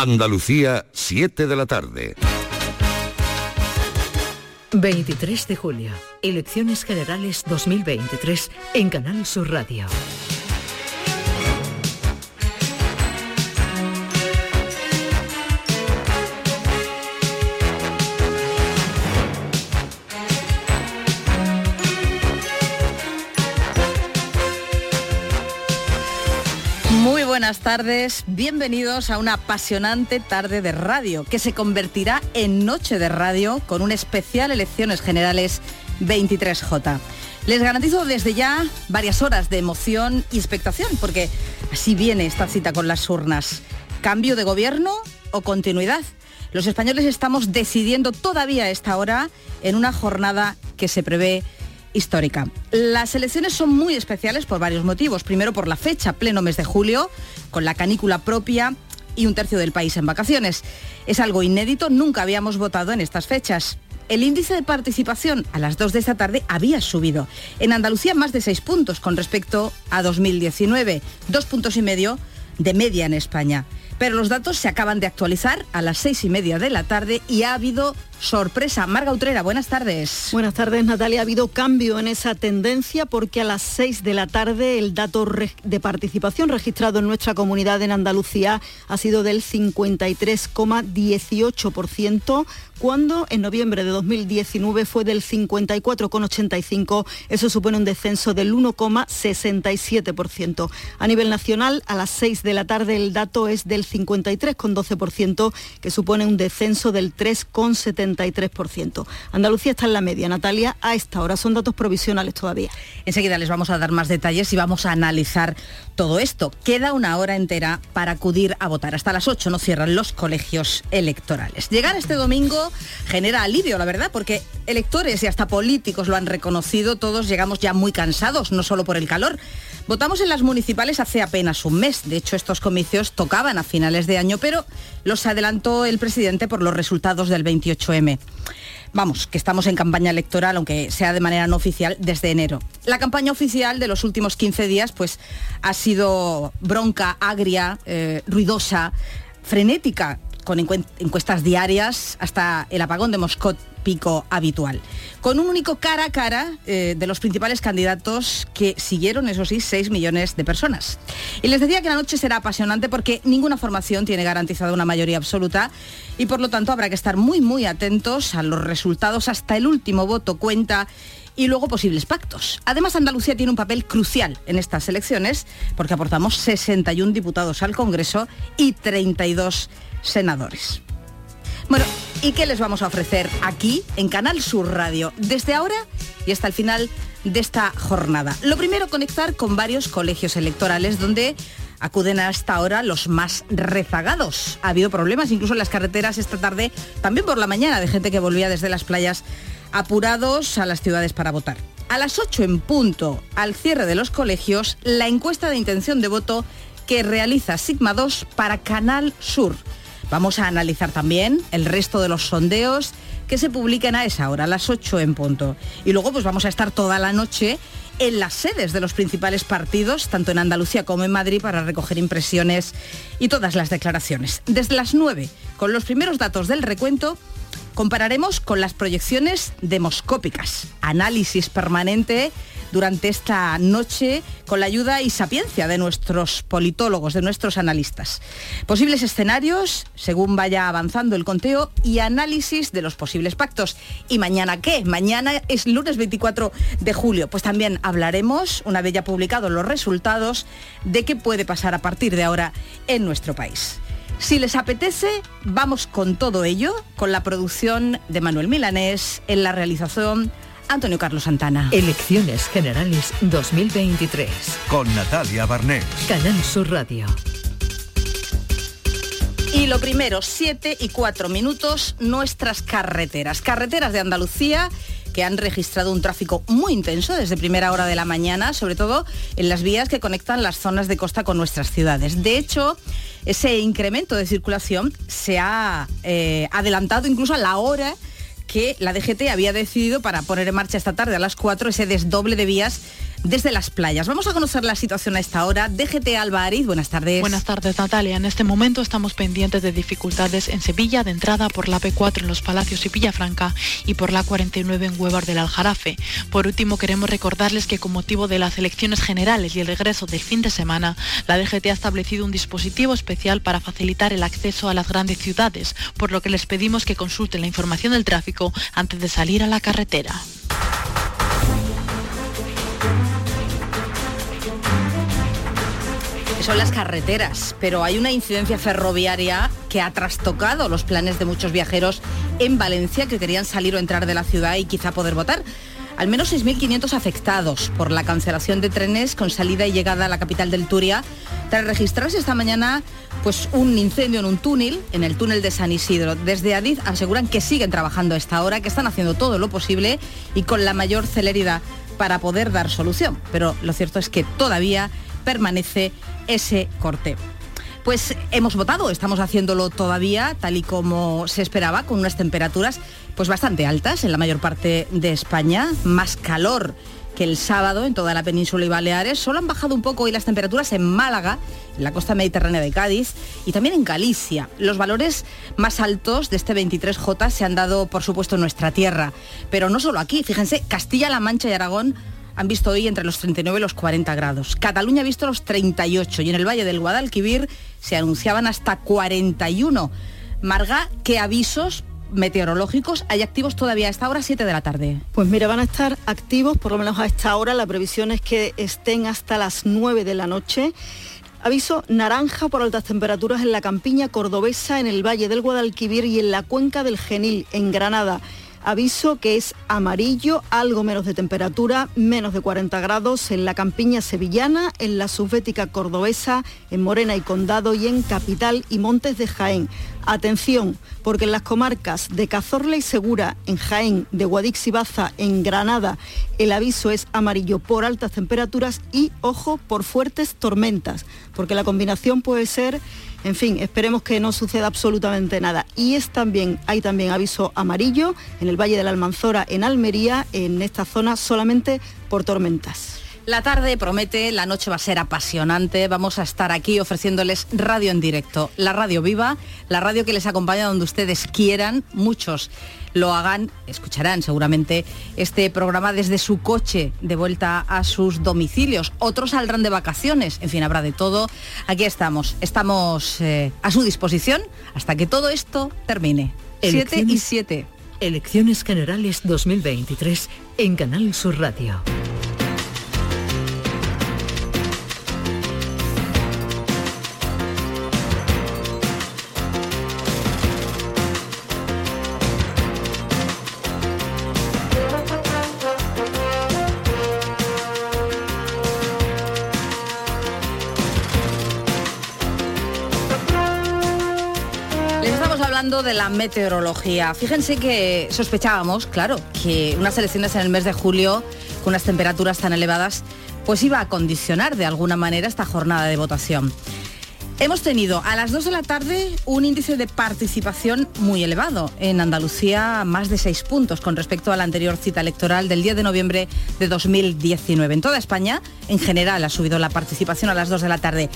Andalucía, 7 de la tarde. 23 de julio, Elecciones Generales 2023 en Canal Sur Radio. Buenas tardes, bienvenidos a una apasionante tarde de radio que se convertirá en noche de radio con un especial Elecciones Generales 23J. Les garantizo desde ya varias horas de emoción y expectación porque así viene esta cita con las urnas. ¿Cambio de gobierno o continuidad? Los españoles estamos decidiendo todavía a esta hora en una jornada que se prevé histórica. Las elecciones son muy especiales por varios motivos. Primero por la fecha, pleno mes de julio, con la canícula propia y un tercio del país en vacaciones. Es algo inédito, nunca habíamos votado en estas fechas. El índice de participación a las 2 de esta tarde había subido. En Andalucía más de 6 puntos con respecto a 2019, dos puntos y medio de media en España. Pero los datos se acaban de actualizar a las seis y media de la tarde y ha habido sorpresa. Marga Utrera, buenas tardes. Buenas tardes, Natalia. Ha habido cambio en esa tendencia porque a las 6 de la tarde el dato de participación registrado en nuestra comunidad en Andalucía ha sido del 53,18%, cuando en noviembre de 2019 fue del 54,85%. Eso supone un descenso del 1,67%. A nivel nacional, a las 6 de la tarde el dato es del 53,12%, que supone un descenso del 3,73%. Andalucía está en la media, Natalia, a esta hora. Son datos provisionales todavía. Enseguida les vamos a dar más detalles y vamos a analizar todo esto. Queda una hora entera para acudir a votar. Hasta las 8 no cierran los colegios electorales. Llegar este domingo genera alivio, la verdad, porque electores y hasta políticos lo han reconocido. Todos llegamos ya muy cansados, no solo por el calor. Votamos en las municipales hace apenas un mes. De hecho, estos comicios tocaban a finales de año, pero los adelantó el presidente por los resultados del 28M. Vamos, que estamos en campaña electoral, aunque sea de manera no oficial, desde enero. La campaña oficial de los últimos 15 días pues, ha sido bronca, agria, eh, ruidosa, frenética, con encuestas diarias hasta el apagón de Moscot pico habitual. Con un único cara a cara eh, de los principales candidatos que siguieron, eso sí, 6 millones de personas. Y les decía que la noche será apasionante porque ninguna formación tiene garantizada una mayoría absoluta y por lo tanto habrá que estar muy, muy atentos a los resultados. Hasta el último voto cuenta y luego posibles pactos. Además, Andalucía tiene un papel crucial en estas elecciones porque aportamos 61 diputados al Congreso y 32 senadores. Bueno, ¿y qué les vamos a ofrecer aquí en Canal Sur Radio desde ahora y hasta el final de esta jornada? Lo primero, conectar con varios colegios electorales donde acuden hasta ahora los más rezagados. Ha habido problemas incluso en las carreteras esta tarde, también por la mañana, de gente que volvía desde las playas apurados a las ciudades para votar. A las 8 en punto, al cierre de los colegios, la encuesta de intención de voto que realiza Sigma 2 para Canal Sur. Vamos a analizar también el resto de los sondeos que se publican a esa hora, a las 8 en punto. Y luego pues vamos a estar toda la noche en las sedes de los principales partidos, tanto en Andalucía como en Madrid, para recoger impresiones y todas las declaraciones. Desde las 9, con los primeros datos del recuento, compararemos con las proyecciones demoscópicas, análisis permanente durante esta noche con la ayuda y sapiencia de nuestros politólogos, de nuestros analistas. Posibles escenarios según vaya avanzando el conteo y análisis de los posibles pactos. ¿Y mañana qué? Mañana es lunes 24 de julio. Pues también hablaremos, una vez ya publicados los resultados, de qué puede pasar a partir de ahora en nuestro país. Si les apetece, vamos con todo ello, con la producción de Manuel Milanés, en la realización Antonio Carlos Santana. Elecciones Generales 2023. Con Natalia Barnés. Canal Sur Radio. Y lo primero, 7 y 4 minutos, nuestras carreteras. Carreteras de Andalucía que han registrado un tráfico muy intenso desde primera hora de la mañana, sobre todo en las vías que conectan las zonas de costa con nuestras ciudades. De hecho, ese incremento de circulación se ha eh, adelantado incluso a la hora que la DGT había decidido para poner en marcha esta tarde a las 4 ese desdoble de vías desde las playas. Vamos a conocer la situación a esta hora. DGT Alvariz, buenas tardes. Buenas tardes, Natalia. En este momento estamos pendientes de dificultades en Sevilla de entrada por la P4 en Los Palacios y Villafranca y por la 49 en Huevar del Aljarafe. Por último, queremos recordarles que con motivo de las elecciones generales y el regreso del fin de semana, la DGT ha establecido un dispositivo especial para facilitar el acceso a las grandes ciudades, por lo que les pedimos que consulten la información del tráfico antes de salir a la carretera. Son las carreteras, pero hay una incidencia ferroviaria que ha trastocado los planes de muchos viajeros en Valencia que querían salir o entrar de la ciudad y quizá poder votar. Al menos 6.500 afectados por la cancelación de trenes con salida y llegada a la capital del Turia, tras registrarse esta mañana pues, un incendio en un túnel, en el túnel de San Isidro. Desde Adif aseguran que siguen trabajando a esta hora, que están haciendo todo lo posible y con la mayor celeridad para poder dar solución. Pero lo cierto es que todavía permanece ese corte. Pues hemos votado, estamos haciéndolo todavía tal y como se esperaba, con unas temperaturas pues bastante altas en la mayor parte de España, más calor que el sábado en toda la península y Baleares. Solo han bajado un poco hoy las temperaturas en Málaga, en la costa mediterránea de Cádiz y también en Galicia. Los valores más altos de este 23J se han dado, por supuesto, en nuestra tierra. Pero no solo aquí, fíjense, Castilla-La Mancha y Aragón han visto hoy entre los 39 y los 40 grados. Cataluña ha visto los 38 y en el Valle del Guadalquivir se anunciaban hasta 41. Marga, ¿qué avisos meteorológicos hay activos todavía a esta hora, 7 de la tarde? Pues mira, van a estar activos por lo menos a esta hora. La previsión es que estén hasta las 9 de la noche. Aviso naranja por altas temperaturas en la campiña cordobesa, en el Valle del Guadalquivir y en la cuenca del Genil, en Granada. Aviso que es amarillo, algo menos de temperatura, menos de 40 grados en la campiña sevillana, en la subbética cordobesa, en Morena y Condado y en Capital y Montes de Jaén. Atención, porque en las comarcas de Cazorla y Segura, en Jaén, de Guadix y Baza, en Granada, el aviso es amarillo por altas temperaturas y, ojo, por fuertes tormentas, porque la combinación puede ser en fin, esperemos que no suceda absolutamente nada. Y es también, hay también aviso amarillo en el Valle de la Almanzora, en Almería, en esta zona solamente por tormentas. La tarde promete, la noche va a ser apasionante. Vamos a estar aquí ofreciéndoles radio en directo, la radio viva, la radio que les acompaña donde ustedes quieran. Muchos lo hagan, escucharán seguramente este programa desde su coche de vuelta a sus domicilios. Otros saldrán de vacaciones, en fin, habrá de todo. Aquí estamos, estamos eh, a su disposición hasta que todo esto termine. 7 y 7. Elecciones Generales 2023 en Canal Sur Radio. De la meteorología. Fíjense que sospechábamos, claro, que unas elecciones en el mes de julio con unas temperaturas tan elevadas, pues iba a condicionar de alguna manera esta jornada de votación. Hemos tenido a las 2 de la tarde un índice de participación muy elevado. En Andalucía más de 6 puntos con respecto a la anterior cita electoral del 10 de noviembre de 2019. En toda España, en general, ha subido la participación a las 2 de la tarde.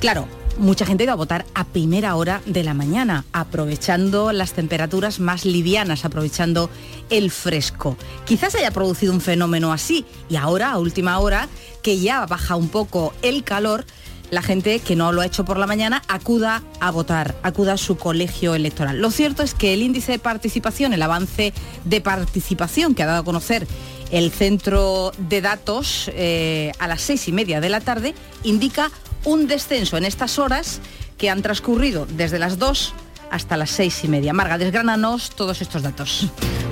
Claro, mucha gente iba a votar a primera hora de la mañana, aprovechando las temperaturas más livianas, aprovechando el fresco. Quizás haya producido un fenómeno así y ahora, a última hora, que ya baja un poco el calor, la gente que no lo ha hecho por la mañana acuda a votar, acuda a su colegio electoral. Lo cierto es que el índice de participación, el avance de participación que ha dado a conocer el centro de datos eh, a las seis y media de la tarde, indica un descenso en estas horas que han transcurrido desde las 2 hasta las seis y media. Marga, desgránanos todos estos datos.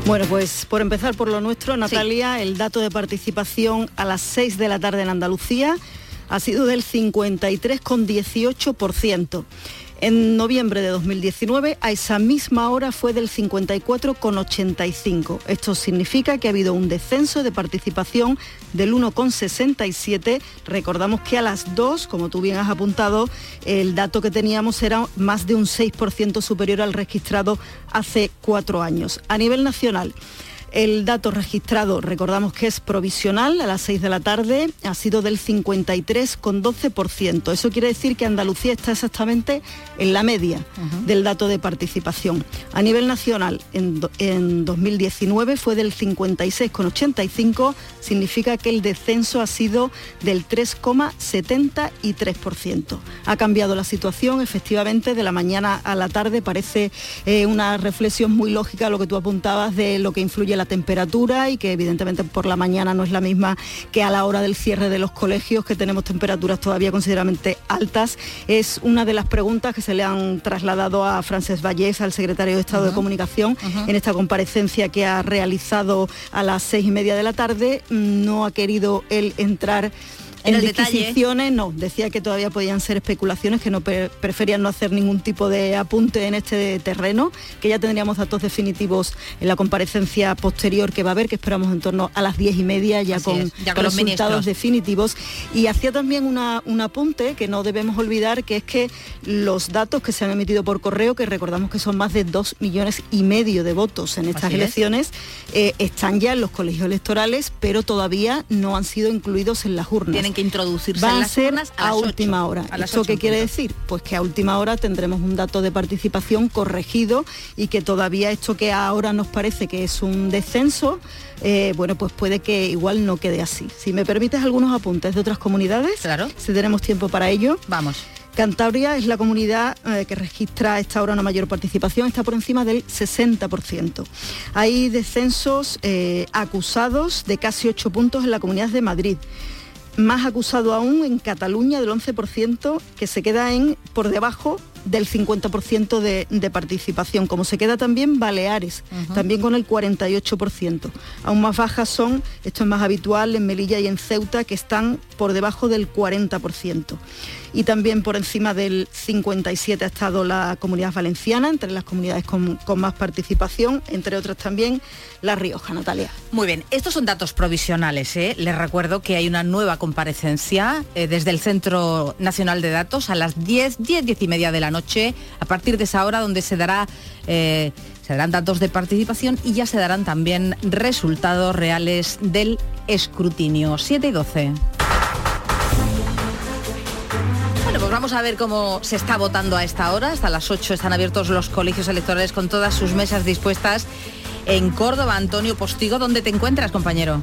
Bueno, pues por empezar por lo nuestro, Natalia, el dato de participación a las 6 de la tarde en Andalucía ha sido del 53,18%. En noviembre de 2019, a esa misma hora fue del 54,85. Esto significa que ha habido un descenso de participación del 1,67. Recordamos que a las 2, como tú bien has apuntado, el dato que teníamos era más de un 6% superior al registrado hace cuatro años. A nivel nacional, El dato registrado, recordamos que es provisional, a las 6 de la tarde, ha sido del 53,12%. Eso quiere decir que Andalucía está exactamente en la media del dato de participación. A nivel nacional, en, en 2019 fue del 56,85, significa que el descenso ha sido del 3,73%. Ha cambiado la situación, efectivamente, de la mañana a la tarde. Parece eh, una reflexión muy lógica lo que tú apuntabas de lo que influye la temperatura y que evidentemente por la mañana no es la misma que a la hora del cierre de los colegios, que tenemos temperaturas todavía considerablemente altas. Es una de las preguntas que se le han trasladado a Frances Vallés, al secretario de Estado de Comunicación, en esta comparecencia que ha realizado a las seis y media de la tarde. No ha querido él entrar en, el disquisiciones, no, decía que todavía podían ser especulaciones, que no preferían no hacer ningún tipo de apunte en este terreno, que ya tendríamos datos definitivos en la comparecencia posterior que va a haber, que esperamos en torno a las diez y media ya con, los resultados definitivos. Y hacía también un apunte que no debemos olvidar, que es que los datos que se han emitido por correo, que recordamos que son más de dos millones y medio de votos en estas elecciones, eh, están ya en los colegios electorales, pero todavía no han sido incluidos en las urnas que introducirse Va en a ser a, última hora. ¿Esto qué quiere decir? Pues que a última hora tendremos un dato de participación corregido y que todavía esto que ahora nos parece que es un descenso, eh, bueno, pues puede que igual no quede así. Si me permites algunos apuntes de otras comunidades, claro. si tenemos tiempo para ello. Vamos. Cantabria es la comunidad eh, que registra a esta hora una mayor participación, está por encima del 60%. Hay descensos eh, acusados de casi 8 puntos en la comunidad de Madrid más acusado aún en Cataluña del 11% que se queda en por debajo del 50% de, participación, como se queda también Baleares, también con el 48%. Aún más bajas son, esto es más habitual en Melilla y en Ceuta, que están por debajo del 40% y también por encima del 57 ha estado la comunidad valenciana, entre las comunidades con, más participación, entre otras también La Rioja, Natalia. Muy bien, estos son datos provisionales. ¿eh? Les recuerdo que hay una nueva comparecencia eh, desde el Centro Nacional de Datos a las 10, 10, 10 y media de la noche, a partir de esa hora donde. Eh, se darán datos de participación y ya se darán también resultados reales del escrutinio. 7 y 12. Pues vamos a ver cómo se está votando a esta hora. Hasta las 8 están abiertos los colegios electorales con todas sus mesas dispuestas. En Córdoba, Antonio Postigo, ¿dónde te encuentras, compañero?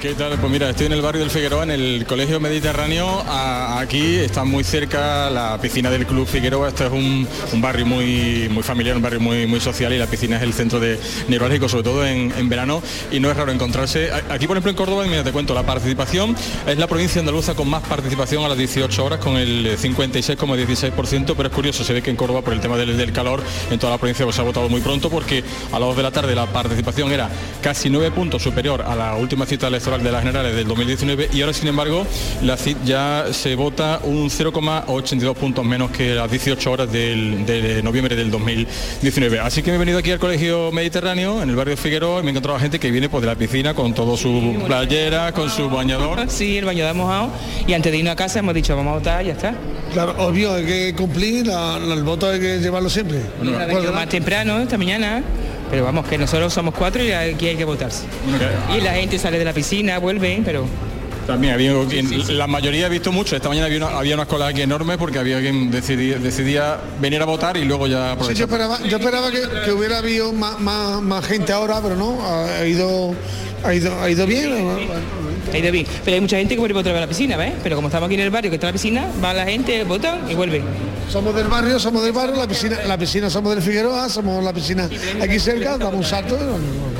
¿Qué tal? Pues mira, estoy en el barrio del Figueroa, en el Colegio Mediterráneo. aquí está muy cerca la piscina del Club Figueroa. Este es un, barrio muy, muy familiar, un barrio muy, muy social y la piscina es el centro de neurálgico, sobre todo en, verano. Y no es raro encontrarse. Aquí, por ejemplo, en Córdoba, mira, te cuento, la participación es la provincia andaluza con más participación a las 18 horas, con el 56,16%. Pero es curioso, se ve que en Córdoba, por el tema del, calor, en toda la provincia pues, se ha votado muy pronto porque a las 2 de la tarde la participación era casi 9 puntos superior a la última cita electoral de las generales del 2019 y ahora sin embargo la CID ya se vota un 0,82 puntos menos que las 18 horas de noviembre del 2019. Así que me he venido aquí al Colegio Mediterráneo, en el barrio Figueroa, y me he encontrado gente que viene pues, de la piscina con todo su playera, con su bañador. Sí, el bañador mojado y antes de irnos a casa hemos dicho vamos a votar y ya está. Claro, obvio, hay que cumplir, el voto hay que llevarlo siempre. Bueno, más temprano, esta mañana. Pero vamos, que nosotros somos cuatro y aquí hay que votarse. Y la gente sale de la piscina, vuelve, pero también había, la mayoría he visto mucho. Esta mañana había una, había una cola aquí enorme porque había quien decidía, decidía venir a votar y luego ya. Sí, yo esperaba, yo esperaba que, hubiera habido más, más, gente ahora, pero no, ha ido, ha ido, ha ido bien. Pero hay mucha gente que vuelve otra vez a la piscina, ¿ves? Pero como estamos aquí en el barrio, que está la piscina, va la gente, votan y vuelve. Somos del barrio, somos del barrio, la piscina, la piscina somos del Figueroa, somos la piscina aquí cerca, damos un salto. No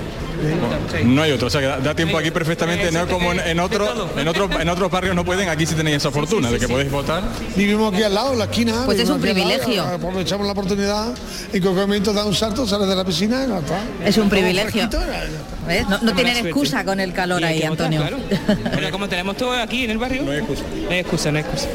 hay otro, o sea que da, tiempo aquí perfectamente, no como en, otro, en otro, en otros barrios no pueden, aquí sí tenéis esa fortuna de que podéis votar. Vivimos aquí al lado, en la esquina. Pues es un privilegio. aprovechamos la oportunidad, en cualquier momento da un salto, sales de la piscina y no está. Es un privilegio. No, tienen excusa con el calor ahí, Antonio. Pero como tenemos todo aquí en el barrio, no hay excusa. No hay excusa, no hay excusa.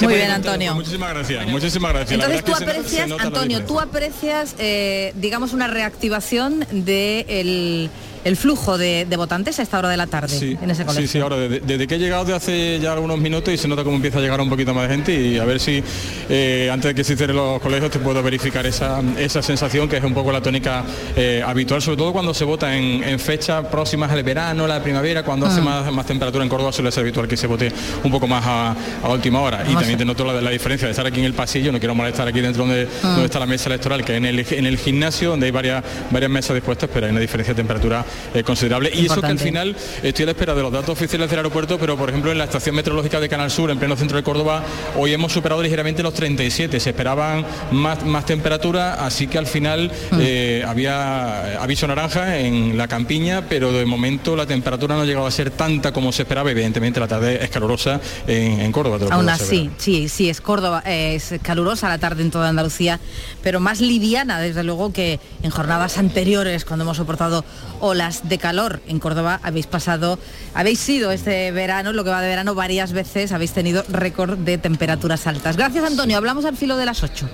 Muy bien, Antonio. Pues muchísimas gracias, muchísimas gracias. Entonces tú aprecias, Antonio, tú aprecias, eh, digamos, una reactivación del el flujo de, votantes a esta hora de la tarde en ese colegio. Sí, sí, ahora desde, que he llegado de hace ya algunos minutos y se nota cómo empieza a llegar un poquito más de gente y a ver si eh, antes de que se cierren los colegios te puedo verificar esa, esa sensación que es un poco la tónica eh, habitual, sobre todo cuando se vota en, fechas próximas al verano, la primavera, cuando hace ah. más, temperatura en Córdoba suele ser habitual que se vote un poco más a, última hora. Y también te noto la, la, diferencia de estar aquí en el pasillo, no quiero molestar aquí dentro donde, ah. donde está la mesa electoral, que en el, en el gimnasio, donde hay varias, varias mesas dispuestas, pero hay una diferencia de temperatura eh, considerable. Y eso que al final estoy a la espera de los datos oficiales del aeropuerto, pero por ejemplo en la estación meteorológica de Canal Sur, en pleno centro de Córdoba, hoy hemos superado ligeramente los 37. Se esperaban más, más temperatura, así que al final mm. eh, había aviso naranja en la campiña, pero de momento la temperatura no ha llegado a ser tanta como se esperaba. Evidentemente la tarde es calurosa en, Córdoba. Aún así, sí, sí, es Córdoba, es calurosa la tarde en toda Andalucía, pero más liviana desde luego que en jornadas anteriores cuando hemos soportado olas de calor. En Córdoba habéis pasado, habéis sido este verano, lo que va de verano, varias veces, habéis tenido récord de temperaturas altas. Gracias Antonio, hablamos al filo de las 8.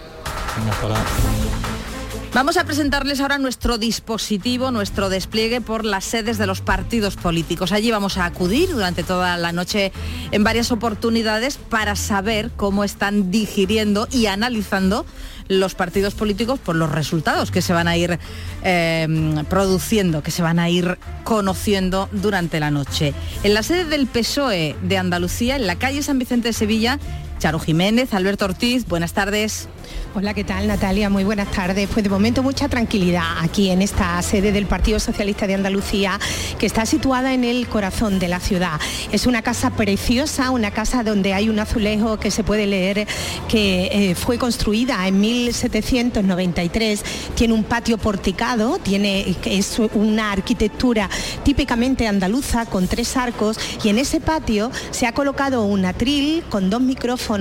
Vamos a presentarles ahora nuestro dispositivo, nuestro despliegue por las sedes de los partidos políticos. Allí vamos a acudir durante toda la noche en varias oportunidades para saber cómo están digiriendo y analizando los partidos políticos por los resultados que se van a ir eh, produciendo, que se van a ir conociendo durante la noche. En la sede del PSOE de Andalucía, en la calle San Vicente de Sevilla, Charo Jiménez, Alberto Ortiz, buenas tardes. Hola, ¿qué tal Natalia? Muy buenas tardes. Pues de momento mucha tranquilidad aquí en esta sede del Partido Socialista de Andalucía, que está situada en el corazón de la ciudad. Es una casa preciosa, una casa donde hay un azulejo que se puede leer que eh, fue construida en 1793, tiene un patio porticado, tiene, es una arquitectura típicamente andaluza con tres arcos y en ese patio se ha colocado un atril con dos micrófonos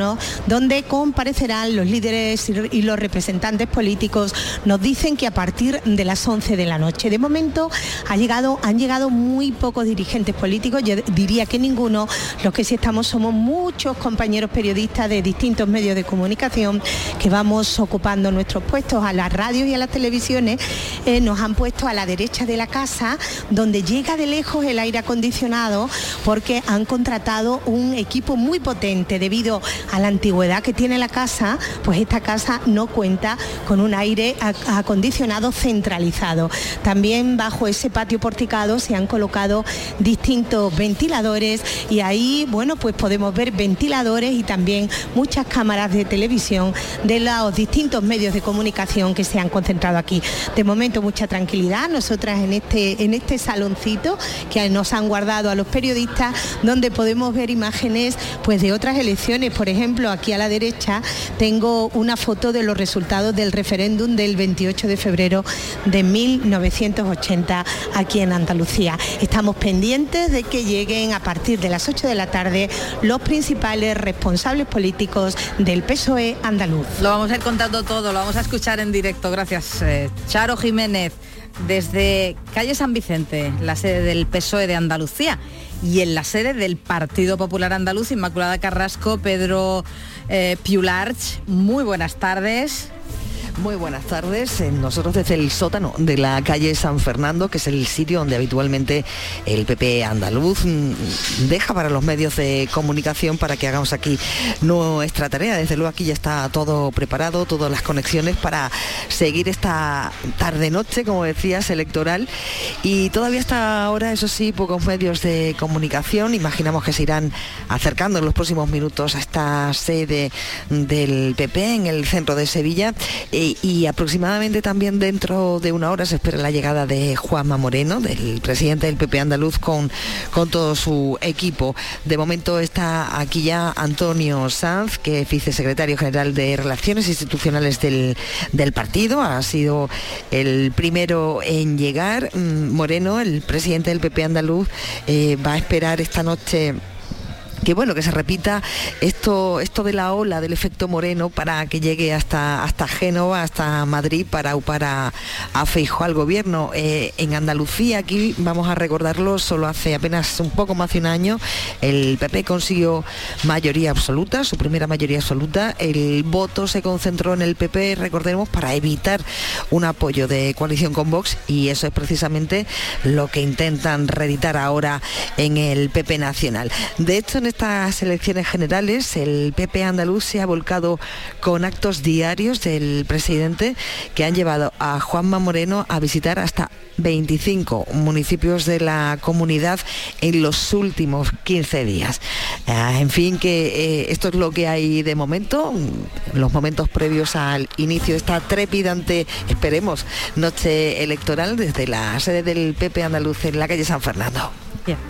donde comparecerán los líderes y los representantes políticos nos dicen que a partir de las 11 de la noche. De momento ha llegado, han llegado muy pocos dirigentes políticos, yo diría que ninguno. Los que sí estamos somos muchos compañeros periodistas de distintos medios de comunicación que vamos ocupando nuestros puestos a las radios y a las televisiones. Eh, nos han puesto a la derecha de la casa, donde llega de lejos el aire acondicionado, porque han contratado un equipo muy potente debido a la antigüedad que tiene la casa, pues esta casa no cuenta con un aire acondicionado centralizado. También bajo ese patio porticado se han colocado distintos ventiladores y ahí, bueno, pues podemos ver ventiladores y también muchas cámaras de televisión de los distintos medios de comunicación que se han concentrado aquí. De momento mucha tranquilidad, nosotras en este, en este saloncito que nos han guardado a los periodistas, donde podemos ver imágenes pues de otras elecciones. Ejemplo, aquí a la derecha tengo una foto de los resultados del referéndum del 28 de febrero de 1980 aquí en Andalucía. Estamos pendientes de que lleguen a partir de las 8 de la tarde los principales responsables políticos del PSOE andaluz. Lo vamos a ir contando todo, lo vamos a escuchar en directo. Gracias, eh, Charo Jiménez desde calle San Vicente, la sede del PSOE de Andalucía, y en la sede del Partido Popular Andaluz, Inmaculada Carrasco, Pedro eh, Piularch. Muy buenas tardes. Muy buenas tardes. Nosotros desde el sótano de la calle San Fernando, que es el sitio donde habitualmente el PP andaluz mm, deja para los medios de comunicación para que hagamos aquí nuestra tarea. Desde luego aquí ya está todo preparado, todas las conexiones para seguir esta tarde-noche, como decías, electoral. Y todavía hasta ahora, eso sí, pocos medios de comunicación. Imaginamos que se irán acercando en los próximos minutos a esta sede del PP en el centro de Sevilla y aproximadamente también dentro de una hora se espera la llegada de Juanma Moreno, del presidente del PP andaluz, con, con todo su equipo. De momento está aquí ya Antonio Sanz, que es vicesecretario general de Relaciones Institucionales del, partido. Ha sido el primero en llegar. Mm, Moreno, el presidente del PP andaluz, eh, va a esperar esta noche que bueno, que se repita esto, esto de la ola del efecto moreno para que llegue hasta, hasta Génova, hasta Madrid para upar a, al gobierno. Eh, en Andalucía, aquí vamos a recordarlo, solo hace apenas un poco más de un año, el PP consiguió mayoría absoluta, su primera mayoría absoluta. El voto se concentró en el PP, recordemos, para evitar un apoyo de coalición con Vox y eso es precisamente lo que intentan reeditar ahora en el PP nacional. De hecho, estas elecciones generales, el PP andaluz se ha volcado con actos diarios del presidente que han llevado a Juanma Moreno a visitar hasta 25 municipios de la comunidad en los últimos 15 días. Ah, en fin, que eh, esto es lo que hay de momento, los momentos previos al inicio de esta trepidante, esperemos, noche electoral desde la sede del PP andaluz en la calle San Fernando.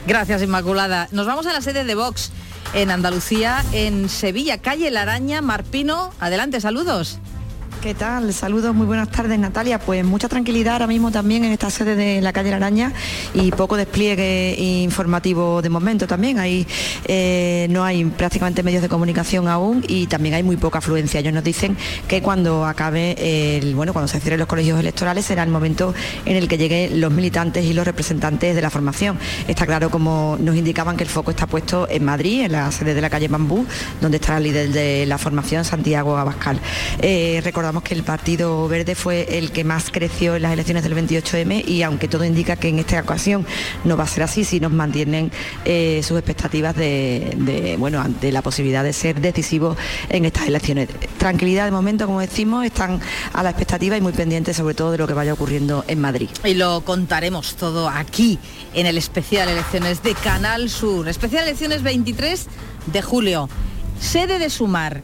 Gracias, Inmaculada. Nos vamos a la sede de Vox en Andalucía, en Sevilla, calle La Araña, Marpino. Adelante, saludos. ¿Qué tal? Saludos, muy buenas tardes Natalia. Pues mucha tranquilidad ahora mismo también en esta sede de la calle La Araña y poco despliegue informativo de momento también. Ahí eh, no hay prácticamente medios de comunicación aún y también hay muy poca afluencia. Ellos nos dicen que cuando acabe el, bueno, cuando se cierren los colegios electorales será el momento en el que lleguen los militantes y los representantes de la formación. Está claro como nos indicaban que el foco está puesto en Madrid, en la sede de la calle Bambú, donde está el líder de la formación, Santiago Abascal. Eh, que el Partido Verde fue el que más creció en las elecciones del 28M y aunque todo indica que en esta ocasión no va a ser así, si nos mantienen eh, sus expectativas de, bueno, ante la posibilidad de ser decisivos en estas elecciones. Tranquilidad de momento, como decimos, están a la expectativa y muy pendientes sobre todo de lo que vaya ocurriendo en Madrid. Y lo contaremos todo aquí en el especial elecciones de Canal Sur, especial elecciones 23 de julio. Sede de Sumar,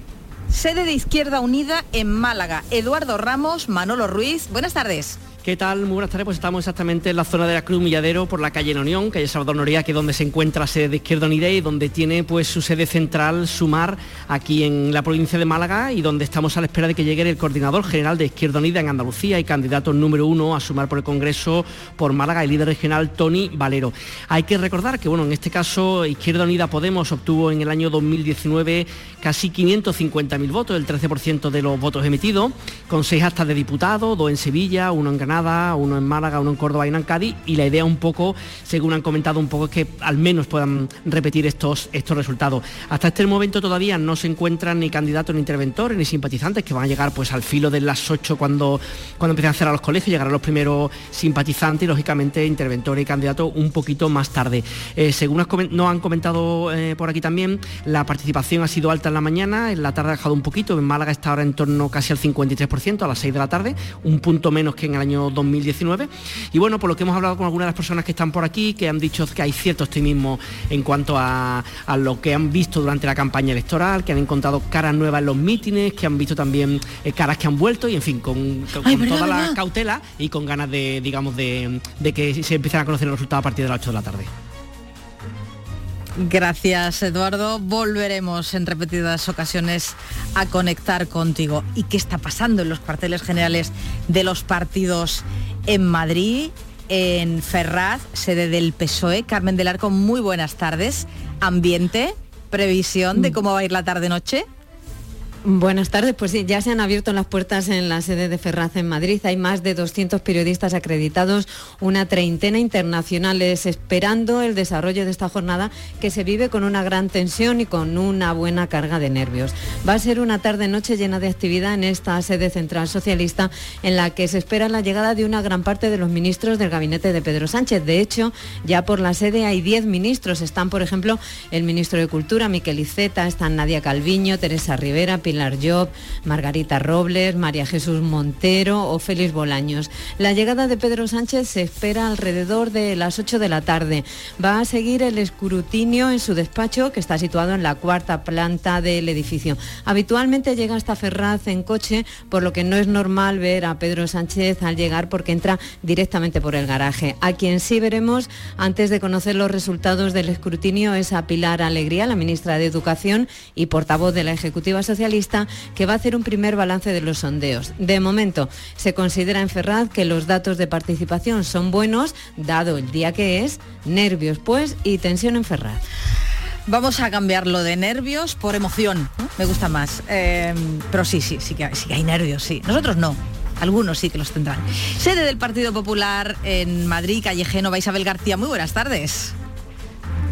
Sede de Izquierda Unida en Málaga. Eduardo Ramos, Manolo Ruiz. Buenas tardes. ¿Qué tal? Muy buenas tardes. Pues estamos exactamente en la zona de la Cruz Milladero por la calle La Unión, calle Salvador Noria, que es donde se encuentra la sede de Izquierda Unida y donde tiene pues su sede central Sumar aquí en la provincia de Málaga y donde estamos a la espera de que llegue el coordinador general de Izquierda Unida en Andalucía y candidato número uno a sumar por el Congreso por Málaga, el líder regional Tony Valero. Hay que recordar que bueno, en este caso Izquierda Unida Podemos obtuvo en el año 2019 casi 550.000 votos, el 13% de los votos emitidos, con seis actas de diputados, dos en Sevilla, uno en Granada, uno en Málaga, uno en Córdoba y en Cádiz, y la idea un poco, según han comentado un poco, es que al menos puedan repetir estos, estos resultados. Hasta este momento todavía no se encuentran ni candidatos ni interventores ni simpatizantes que van a llegar pues al filo de las 8 cuando, cuando empiezan a cerrar los colegios, llegarán los primeros simpatizantes y lógicamente interventores y candidatos un poquito más tarde. Eh, según nos han comentado eh, por aquí también, la participación ha sido alta en la mañana, en la tarde ha bajado un poquito, en Málaga está ahora en torno casi al 53%, a las 6 de la tarde, un punto menos que en el año 2019. Y bueno, por lo que hemos hablado con algunas de las personas que están por aquí, que han dicho que hay cierto optimismo en cuanto a, lo que han visto durante la campaña electoral, que han encontrado caras nuevas en los mítines, que han visto también eh, caras que han vuelto y en fin, con, toda la cautela y con ganas de, digamos, de, de que se empiecen a conocer los resultados a partir de las 8 de la tarde. Gracias, Eduardo. Volveremos en repetidas ocasiones a conectar contigo. ¿Y qué está pasando en los cuarteles generales de los partidos en Madrid? En Ferraz, sede del PSOE. Carmen del Arco, muy buenas tardes. Ambiente, previsión de cómo va a ir la tarde-noche. Buenas tardes, pues sí, ya se han abierto las puertas en la sede de Ferraz en Madrid. Hay más de 200 periodistas acreditados, una treintena internacionales esperando el desarrollo de esta jornada que se vive con una gran tensión y con una buena carga de nervios. Va a ser una tarde-noche llena de actividad en esta sede central socialista en la que se espera la llegada de una gran parte de los ministros del gabinete de Pedro Sánchez. De hecho, ya por la sede hay 10 ministros. Están, por ejemplo, el ministro de Cultura, Miquel Iceta, están Nadia Calviño, Teresa Rivera, Pilar Job, Margarita Robles, María Jesús Montero o Félix Bolaños. La llegada de Pedro Sánchez se espera alrededor de las 8 de la tarde. Va a seguir el escrutinio en su despacho, que está situado en la cuarta planta del edificio. Habitualmente llega hasta Ferraz en coche, por lo que no es normal ver a Pedro Sánchez al llegar porque entra directamente por el garaje. A quien sí veremos antes de conocer los resultados del escrutinio es a Pilar Alegría, la ministra de Educación y portavoz de la Ejecutiva Socialista que va a hacer un primer balance de los sondeos. De momento, se considera en Ferraz que los datos de participación son buenos, dado el día que es, nervios pues y tensión en Ferraz. Vamos a cambiarlo de nervios por emoción. Me gusta más. Eh, pero sí, sí, sí que, sí hay nervios, sí. Nosotros no. Algunos sí que los tendrán. Sede del Partido Popular en Madrid, calle Génova, Isabel García. Muy buenas tardes.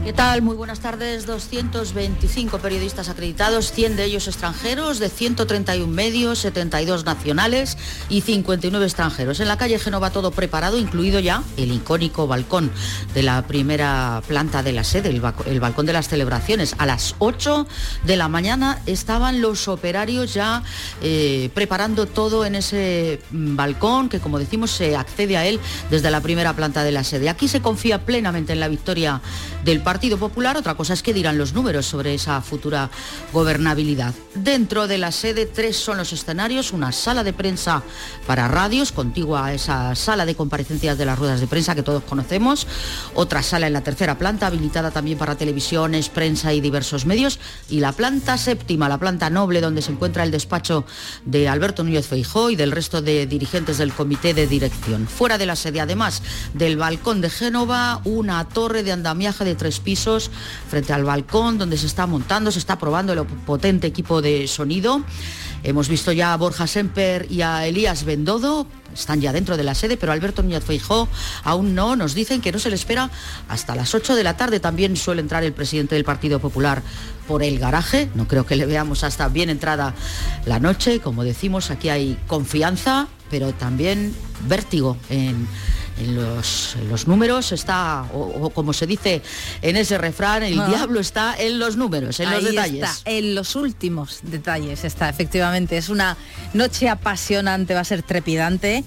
¿Qué tal? Muy buenas tardes. 225 periodistas acreditados, 100 de ellos extranjeros, de 131 medios, 72 nacionales y 59 extranjeros. En la calle Genova todo preparado, incluido ya el icónico balcón de la primera planta de la sede, el, balcón de las celebraciones. A las 8 de la mañana estaban los operarios ya eh, preparando todo en ese mm, balcón que, como decimos, se accede a él desde la primera planta de la sede. Aquí se confía plenamente en la victoria del partido Partido Popular, otra cosa es que dirán los números sobre esa futura gobernabilidad. Dentro de la sede, tres son los escenarios, una sala de prensa para radios, contigua a esa sala de comparecencias de las ruedas de prensa que todos conocemos, otra sala en la tercera planta, habilitada también para televisiones, prensa y diversos medios, y la planta séptima, la planta noble, donde se encuentra el despacho de Alberto Núñez Feijó y del resto de dirigentes del comité de dirección. Fuera de la sede, además del balcón de Génova, una torre de andamiaje de tres pisos frente al balcón donde se está montando, se está probando el potente equipo de sonido. Hemos visto ya a Borja Semper y a Elías Bendodo, están ya dentro de la sede, pero Alberto Núñez Feijó aún no. Nos dicen que no se le espera hasta las 8 de la tarde. También suele entrar el presidente del Partido Popular por el garaje. No creo que le veamos hasta bien entrada la noche. Como decimos, aquí hay confianza, pero también vértigo en en los, números está, o, como se dice en ese refrán, el ah. diablo está en los números, en los detalles. Está, en los últimos detalles está, efectivamente. Es una noche apasionante, va a ser trepidante,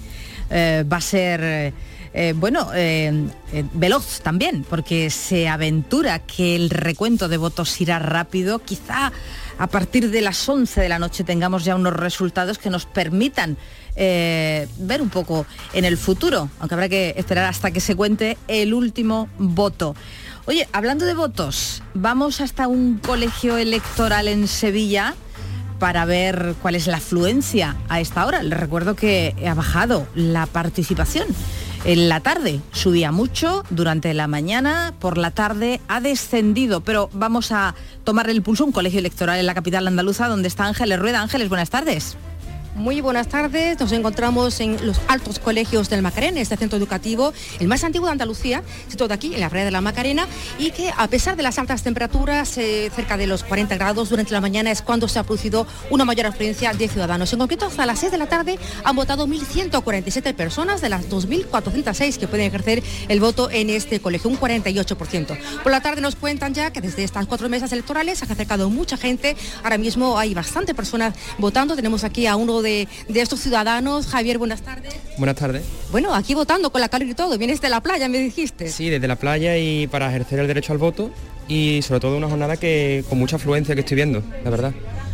eh, va a ser... Eh, bueno, eh, veloz también, porque se aventura que el recuento de votos irá rápido. Quizá a partir de las 11 de la noche tengamos ya unos resultados que nos permitan eh, ver un poco en el futuro, aunque habrá que esperar hasta que se cuente el último voto. Oye, hablando de votos, vamos hasta un colegio electoral en Sevilla para ver cuál es la afluencia a esta hora. Les recuerdo que ha bajado la participación. En la tarde subía mucho, durante la mañana, por la tarde ha descendido, pero vamos a tomar el pulso un colegio electoral en la capital andaluza donde está Ángeles Rueda. Ángeles, buenas tardes. Muy buenas tardes, nos encontramos en los altos colegios del Macarena, este centro educativo, el más antiguo de Andalucía, situado aquí en la red de la Macarena, y que a pesar de las altas temperaturas, eh, cerca de los 40 grados durante la mañana, es cuando se ha producido una mayor afluencia de ciudadanos. En concreto, hasta las 6 de la tarde han votado 1.147 personas de las 2.406 que pueden ejercer el voto en este colegio, un 48%. Por la tarde nos cuentan ya que desde estas cuatro mesas electorales se ha acercado mucha gente, ahora mismo hay bastante personas votando, tenemos aquí a uno de, estos ciudadanos. Javier, buenas tardes. Buenas tardes. Bueno, aquí votando con la calor y todo. Vienes de la playa, me dijiste. Sí, desde la playa y para ejercer el derecho al voto y sobre todo una jornada que con mucha afluencia que estoy viendo, la verdad.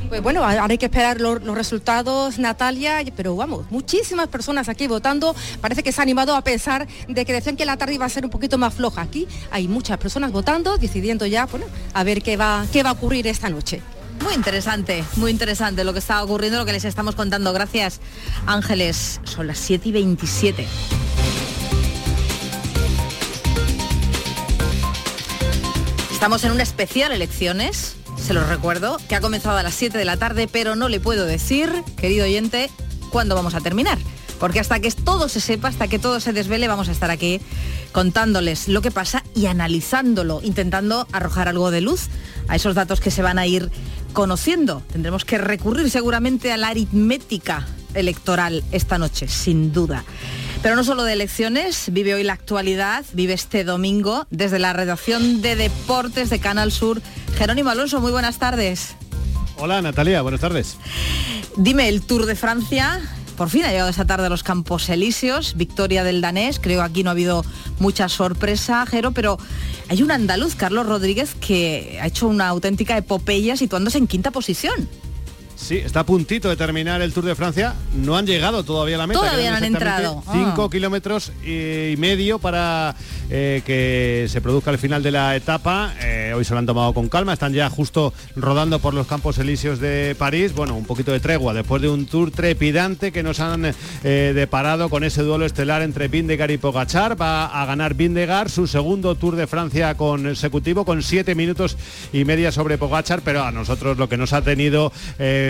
Pues bueno, ahora hay que esperar los, resultados, Natalia, pero vamos, muchísimas personas aquí votando. Parece que se ha animado a pesar de que decían que la tarde iba a ser un poquito más floja. Aquí hay muchas personas votando, decidiendo ya, bueno, a ver qué va, qué va a ocurrir esta noche. Muy interesante, muy interesante lo que está ocurriendo, lo que les estamos contando. Gracias, Ángeles. Son las 7 y 27. Estamos en una especial elecciones, se los recuerdo, que ha comenzado a las 7 de la tarde, pero no le puedo decir, querido oyente, cuándo vamos a terminar. Porque hasta que todo se sepa, hasta que todo se desvele, vamos a estar aquí contándoles lo que pasa y analizándolo, intentando arrojar algo de luz a esos datos que se van a ir conociendo. Tendremos que recurrir seguramente a la aritmética electoral esta noche, sin duda. Pero no solo de elecciones, vive hoy la actualidad, vive este domingo desde la redacción de deportes de Canal Sur. Jerónimo Alonso, muy buenas tardes. Hola Natalia, buenas tardes. Dime, el Tour de Francia por fin ha llegado esa tarde a los Campos Elíseos, victoria del danés, creo que aquí no ha habido mucha sorpresa, Jero, pero hay un andaluz, Carlos Rodríguez, que ha hecho una auténtica epopeya situándose en quinta posición. Sí, está a puntito de terminar el Tour de Francia. No han llegado todavía a la meta. Todavía no han entrado. Ah. Cinco kilómetros y medio para eh, que se produzca el final de la etapa. Eh, hoy se lo han tomado con calma. Están ya justo rodando por los campos elíseos de París. Bueno, un poquito de tregua después de un Tour trepidante que nos han eh, deparado con ese duelo estelar entre Vindegar y Pogachar. Va a ganar Vindegar su segundo Tour de Francia consecutivo con siete minutos y media sobre Pogachar, pero a nosotros lo que nos ha tenido eh,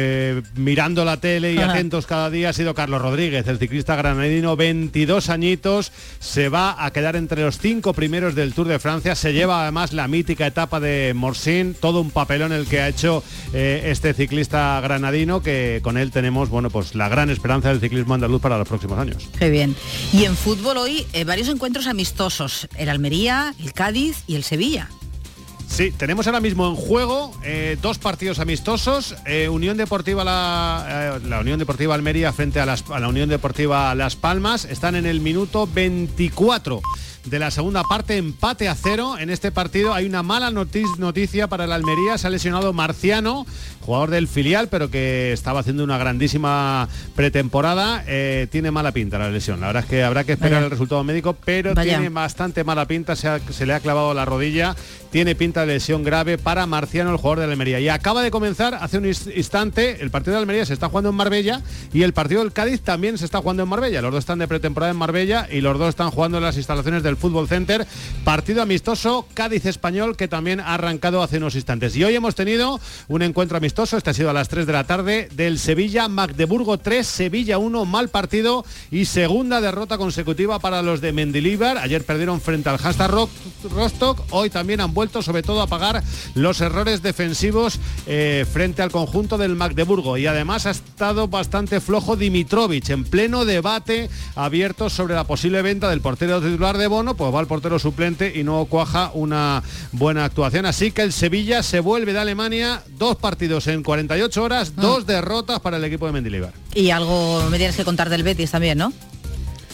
mirando la tele y Ajá. atentos cada día ha sido Carlos Rodríguez, el ciclista granadino, 22 añitos, se va a quedar entre los cinco primeros del Tour de Francia, se lleva además la mítica etapa de Morsin, todo un papelón el que ha hecho eh, este ciclista granadino, que con él tenemos, bueno, pues la gran esperanza del ciclismo andaluz para los próximos años. Qué bien. Y en fútbol hoy eh, varios encuentros amistosos. El Almería, el Cádiz y el Sevilla. Sí, tenemos ahora mismo en juego eh, dos partidos amistosos. eh, Unión Deportiva la, eh, la Unión Deportiva Almería frente a, las- a la Unión Deportiva Las Palmas. Están en el minuto 24 de la segunda parte, empate a cero. En este partido hay una mala noticia para el Almería. Se ha lesionado Marciano, jugador del filial, pero que estaba haciendo una grandísima pretemporada. Eh, tiene mala pinta la lesión. La verdad es que habrá que esperar Vaya. el resultado médico, pero Vaya. tiene bastante mala pinta. Se, ha- se le ha clavado la rodilla. Tiene pinta de lesión grave para Marciano, el jugador de Almería. Y acaba de comenzar hace un instante. El partido de Almería se está jugando en Marbella y el partido del Cádiz también se está jugando en Marbella. Los dos están de pretemporada en Marbella y los dos están jugando en las instalaciones del Fútbol Center. Partido amistoso Cádiz-Español que también ha arrancado hace unos instantes. Y hoy hemos tenido un encuentro amistoso, este ha sido a las 3 de la tarde, del Sevilla Magdeburgo 3, Sevilla 1, mal partido y segunda derrota consecutiva para los de Mendilibar. Ayer perdieron frente al Rock- Rostock, hoy también han vuelto sobre todo a pagar los errores defensivos eh, frente al conjunto del Magdeburgo. Y además ha estado bastante flojo Dimitrovic en pleno debate abierto sobre la posible venta del portero titular de Bono, pues va al portero suplente y no cuaja una buena actuación. Así que el Sevilla se vuelve de Alemania, dos partidos en 48 horas, dos derrotas para el equipo de Mendilibar. Y algo me tienes que contar del Betis también, ¿no?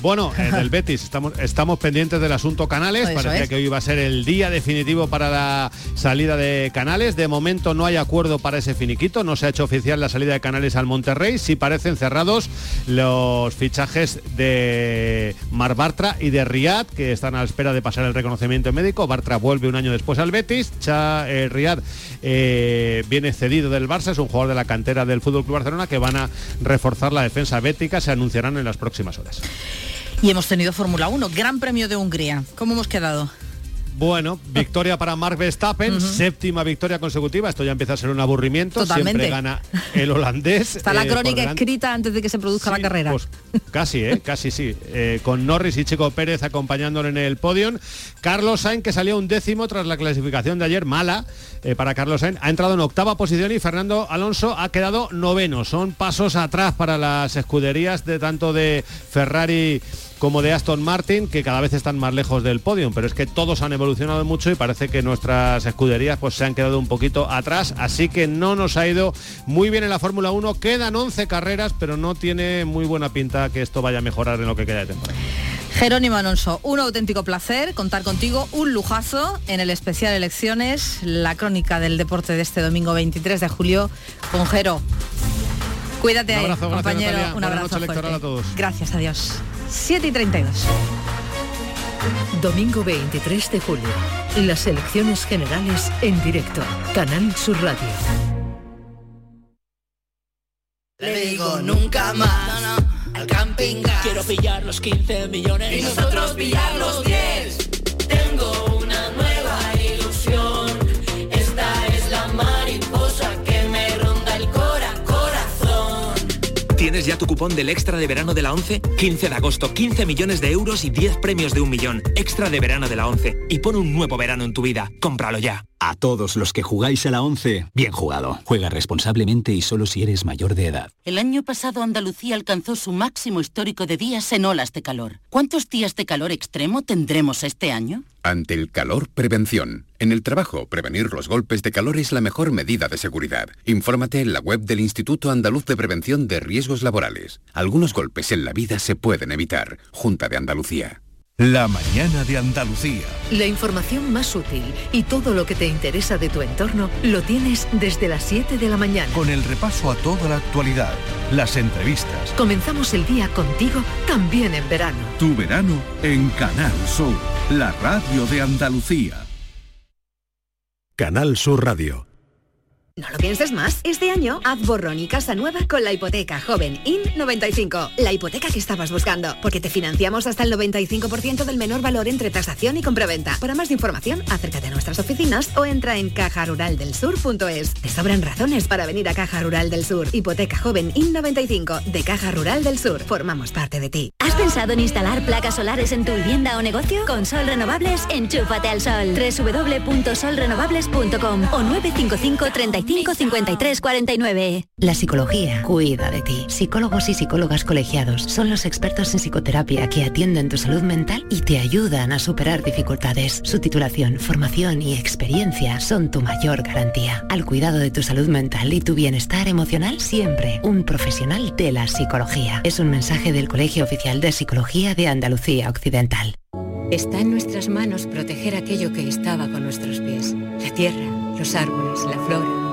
Bueno, eh, del Betis, estamos, estamos pendientes del asunto Canales. Eso Parecía es. que hoy iba a ser el día definitivo para la salida de Canales. De momento no hay acuerdo para ese finiquito. No se ha hecho oficial la salida de Canales al Monterrey. Sí parecen cerrados los fichajes de Mar Bartra y de Riad, que están a la espera de pasar el reconocimiento médico. Bartra vuelve un año después al Betis. Cha, eh, Riad eh, viene cedido del Barça. Es un jugador de la cantera del Fútbol Club Barcelona que van a reforzar la defensa bética. Se anunciarán en las próximas horas. Y hemos tenido Fórmula 1, Gran Premio de Hungría. ¿Cómo hemos quedado? Bueno, victoria para Mark Verstappen, séptima victoria consecutiva. Esto ya empieza a ser un aburrimiento. Totalmente. Siempre gana el holandés. Está la eh, crónica escrita antes de que se produzca la carrera. Pues casi, ¿eh? Casi sí. Eh, con Norris y Chico Pérez acompañándolo en el podio. Carlos Sainz, que salió un décimo tras la clasificación de ayer, mala eh, para Carlos Sainz, ha entrado en octava posición y Fernando Alonso ha quedado noveno. Son pasos atrás para las escuderías de tanto de Ferrari como de Aston Martin, que cada vez están más lejos del podio, pero es que todos han evolucionado mucho y parece que nuestras escuderías pues se han quedado un poquito atrás, así que no nos ha ido muy bien en la Fórmula 1, quedan 11 carreras, pero no tiene muy buena pinta que esto vaya a mejorar en lo que queda de temporada. Jerónimo Alonso, un auténtico placer contar contigo, un lujazo en el especial Elecciones, la crónica del deporte de este domingo 23 de julio con Jero. Cuídate Un ahí, abrazo, gracias, compañero. Natalia. Un abrazo noche electoral fuerte. a todos. Gracias, adiós. 7 y 32. Domingo 23 de julio. Las elecciones generales en directo. Canal Sur Radio. Le digo nunca más al camping gas. Quiero pillar los 15 millones y nosotros pillar los 10. Tengo ¿Tienes ya tu cupón del extra de verano de la 11? 15 de agosto, 15 millones de euros y 10 premios de un millón. Extra de verano de la 11. Y pon un nuevo verano en tu vida. Cómpralo ya. A todos los que jugáis a la 11, bien jugado. Juega responsablemente y solo si eres mayor de edad. El año pasado Andalucía alcanzó su máximo histórico de días en olas de calor. ¿Cuántos días de calor extremo tendremos este año? Ante el calor, prevención. En el trabajo, prevenir los golpes de calor es la mejor medida de seguridad. Infórmate en la web del Instituto Andaluz de Prevención de Riesgos Laborales. Algunos golpes en la vida se pueden evitar. Junta de Andalucía. La mañana de Andalucía. La información más útil y todo lo que te interesa de tu entorno lo tienes desde las 7 de la mañana. Con el repaso a toda la actualidad, las entrevistas. Comenzamos el día contigo también en verano. Tu verano en Canal Sur, la radio de Andalucía. Canal Sur Radio. No lo pienses más. Este año haz borrón y casa nueva con la hipoteca joven IN95. La hipoteca que estabas buscando. Porque te financiamos hasta el 95% del menor valor entre tasación y compraventa. Para más información, acércate a nuestras oficinas o entra en cajaruraldelsur.es. Te sobran razones para venir a Caja Rural del Sur. Hipoteca joven IN95 de Caja Rural del Sur. Formamos parte de ti. ¿Has pensado en instalar placas solares en tu vivienda o negocio? Con Sol Renovables, enchúfate al sol. www.solrenovables.com o 955 35 53 49. La psicología cuida de ti. Psicólogos y psicólogas colegiados son los expertos en psicoterapia que atienden tu salud mental y te ayudan a superar dificultades. Su titulación, formación y experiencia son tu mayor garantía. Al cuidado de tu salud mental y tu bienestar emocional, siempre un profesional de la psicología. Es un mensaje del Colegio Oficial de Psicología de Andalucía Occidental. Está en nuestras manos proteger aquello que estaba con nuestros pies. La tierra, los árboles, la flora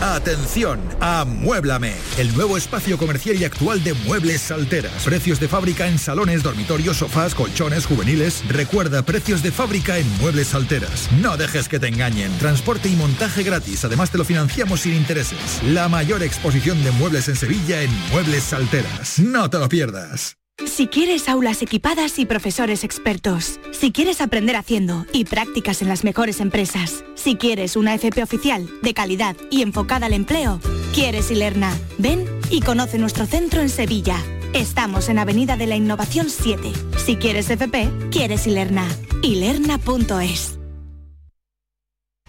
Atención, amuéblame, el nuevo espacio comercial y actual de Muebles Salteras. Precios de fábrica en salones, dormitorios, sofás, colchones, juveniles. Recuerda, precios de fábrica en Muebles Salteras. No dejes que te engañen. Transporte y montaje gratis. Además te lo financiamos sin intereses. La mayor exposición de muebles en Sevilla en Muebles Salteras. No te lo pierdas. Si quieres aulas equipadas y profesores expertos, si quieres aprender haciendo y prácticas en las mejores empresas, si quieres una FP oficial, de calidad y enfocada al empleo, quieres Ilerna. Ven y conoce nuestro centro en Sevilla. Estamos en Avenida de la Innovación 7. Si quieres FP, quieres Ilerna. Ilerna.es.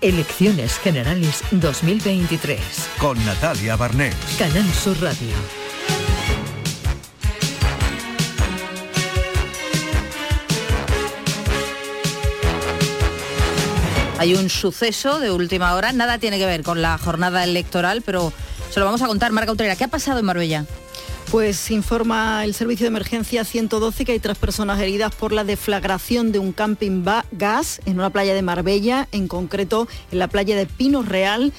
Elecciones Generales 2023. Con Natalia Barnés. Canal Sur Radio. Hay un suceso de última hora, nada tiene que ver con la jornada electoral, pero se lo vamos a contar. Marca Utrera, ¿qué ha pasado en Marbella? Pues informa el servicio de emergencia 112 que hay tres personas heridas por la deflagración de un camping gas en una playa de Marbella, en concreto en la playa de Pino Real.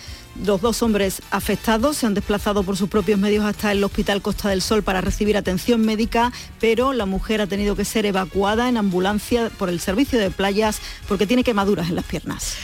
Los dos hombres afectados se han desplazado por sus propios medios hasta el Hospital Costa del Sol para recibir atención médica, pero la mujer ha tenido que ser evacuada en ambulancia por el servicio de playas porque tiene quemaduras en las piernas.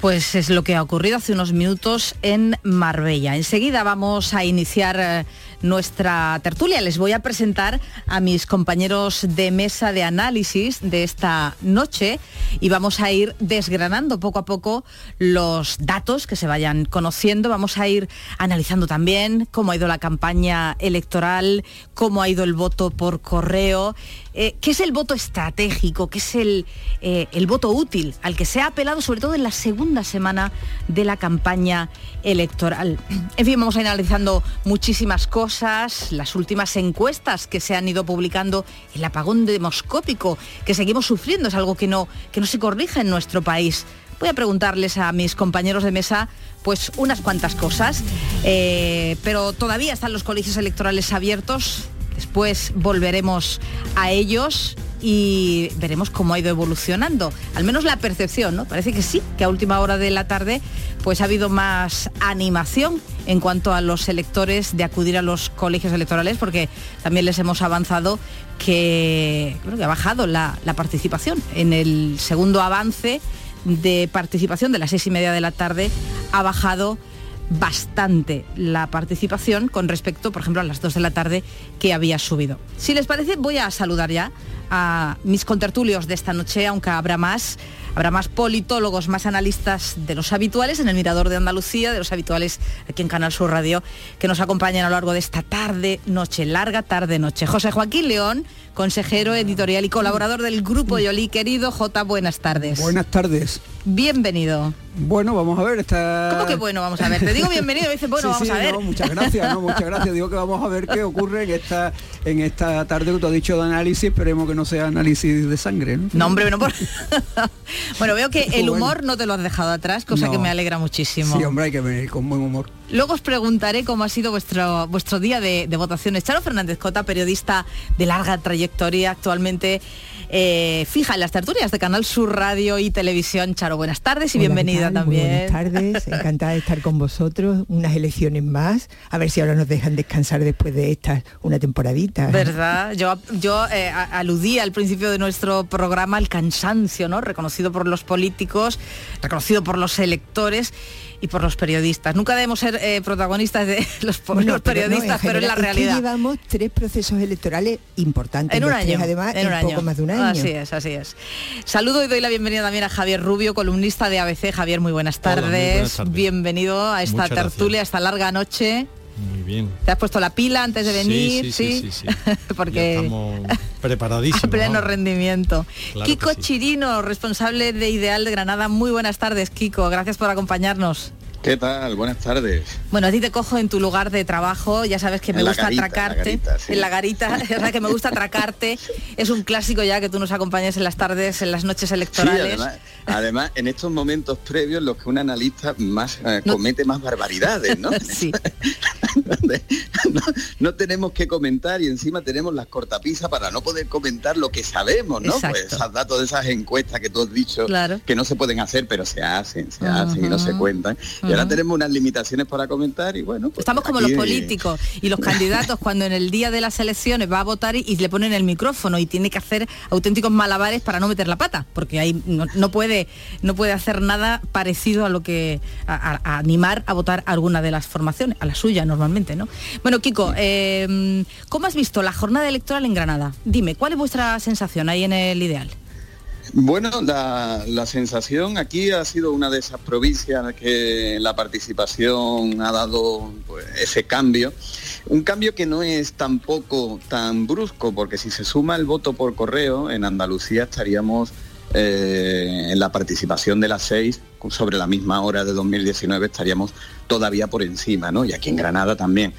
Pues es lo que ha ocurrido hace unos minutos en Marbella. Enseguida vamos a iniciar eh, nuestra tertulia. Les voy a presentar a mis compañeros de mesa de análisis de esta noche y vamos a ir desgranando poco a poco los datos que se vayan conociendo. Vamos a ir analizando también cómo ha ido la campaña electoral, cómo ha ido el voto por correo. Eh, ¿Qué es el voto estratégico? ¿Qué es el, eh, el voto útil al que se ha apelado sobre todo en la segunda semana de la campaña electoral? En fin, vamos a ir analizando muchísimas cosas, las últimas encuestas que se han ido publicando, el apagón demoscópico que seguimos sufriendo, es algo que no, que no se corrige en nuestro país. Voy a preguntarles a mis compañeros de mesa pues unas cuantas cosas, eh, pero todavía están los colegios electorales abiertos, Después volveremos a ellos y veremos cómo ha ido evolucionando. Al menos la percepción, ¿no? Parece que sí, que a última hora de la tarde pues ha habido más animación en cuanto a los electores de acudir a los colegios electorales, porque también les hemos avanzado que, ha bajado la, participación. En el segundo avance de participación de las seis y media de la tarde ha bajado bastante la participación con respecto, por ejemplo, a las 2 de la tarde que había subido. Si les parece, voy a saludar ya a mis contertulios de esta noche, aunque habrá más, Habrá más politólogos, más analistas de los habituales en el Mirador de Andalucía, de los habituales aquí en Canal Sur Radio, que nos acompañan a lo largo de esta tarde, noche, larga tarde, noche. José Joaquín León, consejero editorial y colaborador del Grupo Yoli. Querido J, buenas tardes. Buenas tardes. Bienvenido. Bueno, vamos a ver, está... ¿Cómo que bueno? Vamos a ver. Te digo bienvenido y dices, bueno, Sí, vamos sí, a ver. no, muchas gracias, no, muchas gracias. Digo que vamos a ver qué ocurre en esta en esta tarde que tú has dicho de análisis, esperemos que no sea análisis de sangre, ¿no? No, hombre, no por... bueno, veo que el Bueno. humor no te lo has dejado atrás, cosa No. que me alegra muchísimo. Sí, hombre, hay que venir con buen humor. Luego os preguntaré cómo ha sido vuestro, vuestro día de, de votaciones. Charo Fernández Cota, periodista de larga trayectoria, actualmente eh, fija en las tertulias de Canal Sur Radio y Televisión. Charo, buenas tardes y Hola, ¿qué bienvenida también. Buenas tardes, encantada de estar con vosotros. Unas elecciones más, a ver si ahora nos dejan descansar después de estas una temporadita. ¿Verdad? Yo, yo eh, aludí al principio de nuestro programa al cansancio, ¿no? Reconocido por los políticos, reconocido por los electores y por los periodistas. Nunca debemos ser eh, protagonistas de los, los pero no, en periodistas, pero, es la que realidad. llevamos tres procesos electorales importantes. En un tres, año, además, en un año. poco más de un año. Así es, así es. Saludo y doy la bienvenida también a Javier Rubio, columnista de ABC. Javier, muy buenas Hola, muy tardes. buenas tardes. Bienvenido a esta Muchas gracias. tertulia, a esta larga noche. Muy bien. ¿Te has puesto la pila antes de venir? Sí, sí, sí, sí, sí. Porque Ya estamos preparadísimos. a pleno rendimiento. Claro Kiko. Chirino, responsable de Ideal de Granada. Muy buenas tardes, Kiko. Gracias por acompañarnos. ¿Qué tal? Buenas tardes. Bueno, a ti te cojo en tu lugar de trabajo, ya sabes que me gusta garita, en la atracarte. garita, sí. En la garita, es verdad que me gusta atracarte. Es un clásico ya que tú nos acompañes en las tardes, en las noches Sí, electorales. además, además, en estos momentos previos los que un analista más eh, comete más barbaridades, ¿no? Sí. no, no tenemos que comentar y encima tenemos las cortapisas para no poder comentar lo que sabemos, ¿no? Exacto. Pues esos datos de esas encuestas que tú has dicho Claro. que no se pueden hacer, pero se hacen, se hacen y no se cuentan. Y ahora tenemos unas limitaciones para comentar y bueno, pues Estamos como los políticos y los candidatos cuando en el día de las elecciones va a votar y, y le ponen el micrófono y tiene que hacer auténticos malabares para no meter la pata, porque ahí no, no puede no puede hacer nada parecido a lo que a, a- a animar a votar a alguna de las formaciones, a la suya normalmente, ¿no? Bueno, Kiko, eh, ¿cómo has visto la jornada electoral en Granada? Dime, ¿cuál es vuestra sensación ahí en el ideal? Bueno, la, la sensación aquí ha sido una de esas provincias que la participación ha dado pues, ese cambio. Un cambio que no es tampoco tan brusco, porque si se suma el voto por correo, en Andalucía estaríamos eh, en la participación de las seis, sobre la misma hora de 2019, estaríamos todavía por encima, ¿no? Y aquí en Granada también.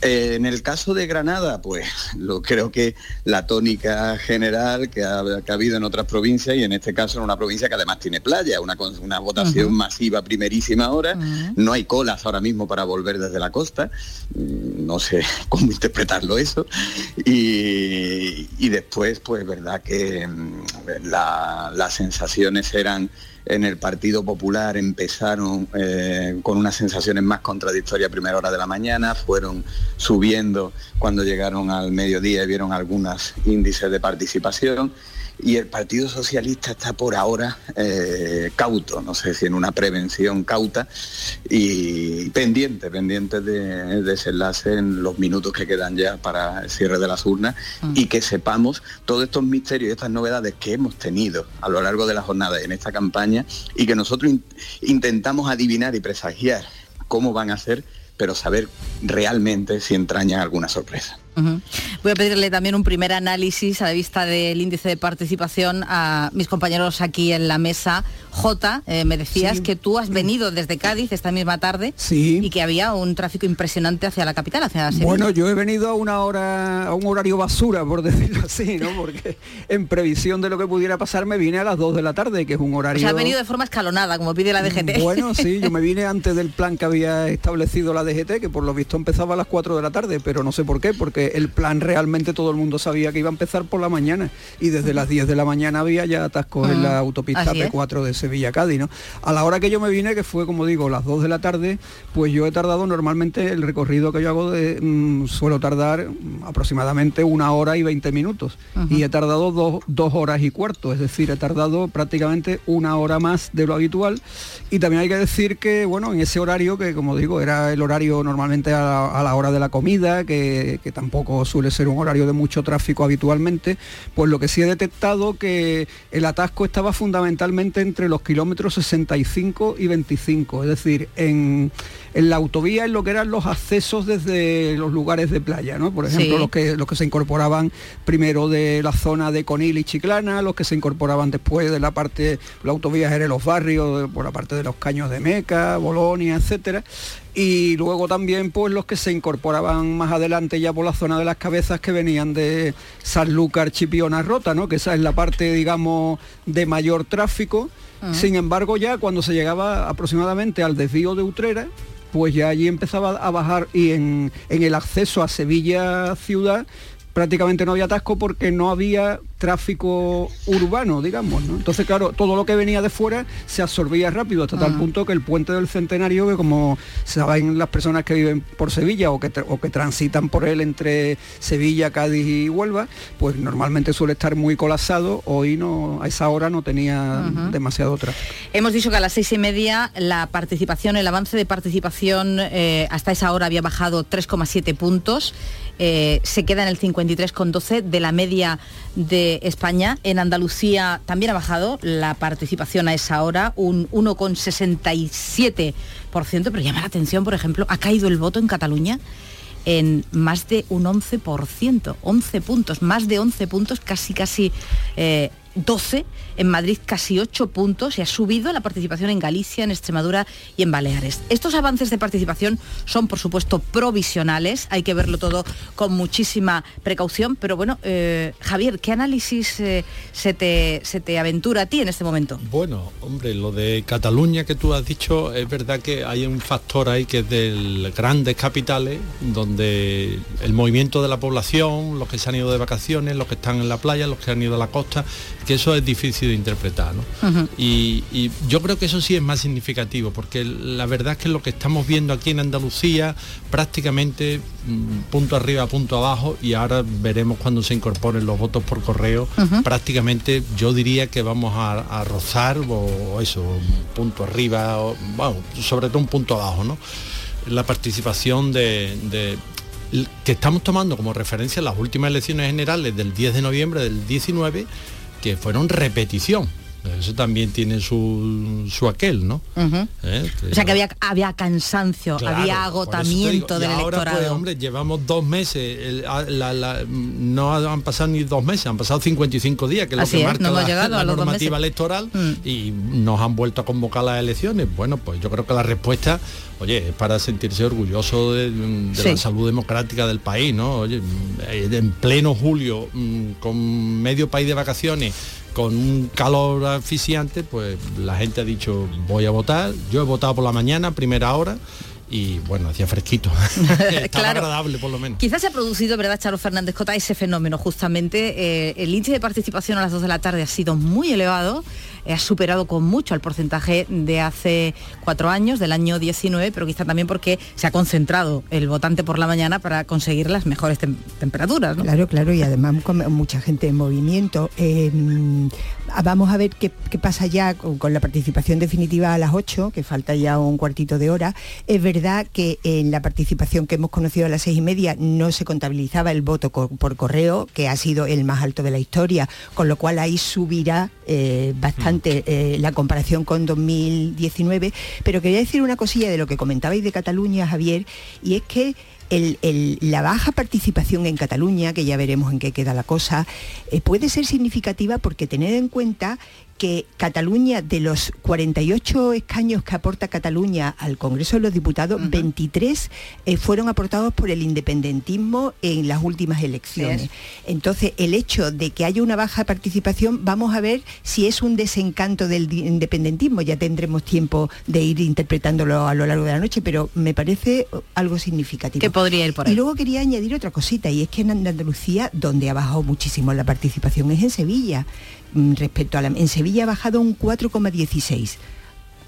Eh, en el caso de Granada, pues lo creo que la tónica general que ha, que ha habido en otras provincias y en este caso en una provincia que además tiene playa, una, una votación masiva primerísima hora, no hay colas ahora mismo para volver desde la costa, Mm, no sé cómo interpretarlo eso, y, y después pues verdad que mm, la- las sensaciones eran en el Partido Popular empezaron eh, con unas sensaciones más contradictorias a primera hora de la mañana, fueron subiendo cuando llegaron al mediodía y vieron algunos índices de participación y el Partido Socialista está por ahora eh, cauto, no sé si en una prevención cauta y pendiente, pendiente de desenlace en los minutos que quedan ya para el cierre de las urnas y que sepamos todos estos misterios y estas novedades que hemos tenido a lo largo de la jornada en esta campaña y que nosotros in- intentamos adivinar y presagiar cómo van a ser, pero saber realmente si entrañan alguna sorpresa. Voy a pedirle también un primer análisis a la vista del índice de participación a mis compañeros aquí en la mesa. J, eh, me decías Sí. que tú has venido desde Cádiz esta misma tarde Sí. y que había un tráfico impresionante hacia la capital, hacia Sevilla. Bueno, yo he venido a una hora, a un horario basura, por decirlo así, ¿no? Porque en previsión de lo que pudiera pasar me vine a las 2 de la tarde, que es un o horario... sea, has venido de forma escalonada, como pide la DGT. Bueno, sí, yo me vine antes del plan que había establecido la DGT, que por lo visto empezaba a las 4 de la tarde, pero no sé por qué, porque el plan realmente todo el mundo sabía que iba a empezar por la mañana y desde las 10 de la mañana había ya atascos en la autopista así es. P4 de Sevilla a Cádiz, ¿no? A la hora que yo me vine, que fue como digo, las 2 de la tarde, pues yo he tardado normalmente el recorrido que yo hago de mm, suelo tardar mm, aproximadamente una hora y 20 minutos y he tardado dos, dos horas y cuarto, es decir, he tardado prácticamente una hora más de lo habitual y también hay que decir que, bueno, en ese horario, que como digo, era el horario normalmente a la, a la hora de la comida, que, que tampoco tampoco suele ser un horario de mucho tráfico habitualmente, pues lo que sí he detectado que el atasco estaba fundamentalmente entre los kilómetros 65 y 25, es decir, en, en la autovía en lo que eran los accesos desde los lugares de playa, ¿no? Por ejemplo, Sí. los que los que se incorporaban primero de la zona de Conil y Chiclana, los que se incorporaban después de la parte, la autovía era los barrios, de- por la parte de los caños de Meca, Bolonia, etcétera. Y luego también pues los que se incorporaban más adelante ya por la zona de las cabezas que venían de Sanlúcar, Chipiona, Rota, ¿no? Que esa es la parte, digamos, de mayor tráfico. Ajá. Sin embargo, ya cuando se llegaba aproximadamente al desvío de Utrera, pues ya allí empezaba a bajar y en, en el acceso a Sevilla ciudad prácticamente no había atasco porque no había tráfico urbano, digamos, ¿no? Entonces, claro, todo lo que venía de fuera se absorbía rápido hasta tal Ah. punto que el puente del Centenario, que como saben las personas que viven por Sevilla o que, o que transitan por él entre Sevilla, Cádiz y Huelva, pues normalmente suele estar muy colapsado. Hoy no, a esa hora no tenía demasiado tráfico. Hemos dicho que a las seis y media la participación, el avance de participación eh, hasta esa hora había bajado 3,7 puntos. eh, se queda en el 53,12 de la media de España. En Andalucía también ha bajado la participación a esa hora, un 1,67%, pero llama la atención, por ejemplo, ha caído el voto en Cataluña en más de un 11%, 11 puntos, más de 11 puntos, casi casi eh, 12, en Madrid casi 8 puntos y ha subido la participación en Galicia, en Extremadura y en Baleares. Estos avances de participación son, por supuesto, provisionales, hay que verlo todo con muchísima precaución, pero bueno, eh, Javier, ¿qué análisis eh, se, te, se te aventura a ti en este momento? Bueno, hombre, lo de Cataluña que tú has dicho, es verdad que hay un factor ahí que es de grandes capitales, donde el movimiento de la población, los que se han ido de vacaciones, los que están en la playa, los que han ido a la costa, que eso es difícil de interpretar, ¿no? Y, y yo creo que eso sí es más significativo, porque la verdad es que lo que estamos viendo aquí en Andalucía, prácticamente mm, punto arriba, punto abajo, y ahora veremos cuando se incorporen los votos por correo, prácticamente yo diría que vamos a, a rozar, o, eso, un punto arriba, o, bueno, sobre todo un punto abajo, ¿no? La participación de, que estamos tomando como referencia las últimas elecciones generales del 10 de noviembre del 19, que fueron repetición. Eso también tiene su, su aquel, ¿no? ¿Eh? O sea que había, había cansancio, Claro, había agotamiento digo, del ahora, electorado. pues, hombre, llevamos dos meses, el- a- la- la- no han pasado ni dos meses, han pasado 55 días, que es lo que es, marca no la, llegado normativa electoral Mm. y nos han vuelto a convocar las elecciones. Bueno, pues yo creo que la respuesta, oye, es para sentirse orgulloso de, de Sí. la salud democrática del país, ¿no? Oye, en pleno julio, mm, con medio país de vacaciones, con un calor asfixiante, pues la gente ha dicho voy a votar. Yo he votado por la mañana, primera hora, y bueno, hacía fresquito. Estaba Claro. agradable por lo menos. Quizás se ha producido, ¿verdad, Charo Fernández Cota, ese fenómeno justamente? eh, el índice de participación a las 2 de la tarde ha sido muy elevado, ha superado con mucho el porcentaje de hace cuatro años, del año 19, pero quizá también porque se ha concentrado el votante por la mañana para conseguir las mejores tem- temperaturas. Claro, claro, y además con mucha gente en movimiento. Eh, mm, vamos a ver qué, pasa ya con, la participación definitiva a las 8, que falta ya un cuartito de hora. Es verdad que en la participación que hemos conocido a las seis y media no se contabilizaba el voto por correo, que ha sido el más alto de la historia, con lo cual ahí subirá eh, bastante eh, la comparación con 2019. Pero quería decir una cosilla de lo que comentabais de Cataluña, Javier, y es que la baja participación en Cataluña, que ya veremos en qué queda la cosa, eh, puede ser significativa porque tened en cuenta que Cataluña, de los 48 escaños que aporta Cataluña al Congreso de los Diputados, 23 eh, fueron aportados por el independentismo en las últimas elecciones. Entonces, el hecho de que haya una baja participación, vamos a ver si es un desencanto del independentismo. Ya tendremos tiempo de ir interpretándolo a lo largo de la noche, pero me parece uh, algo significativo. Que podría ir por ahí. Y luego quería añadir otra cosita, y es que en Andalucía, donde ha bajado muchísimo la participación, es en Sevilla. Mm, Respecto a la, en Sevilla ha bajado un 4,16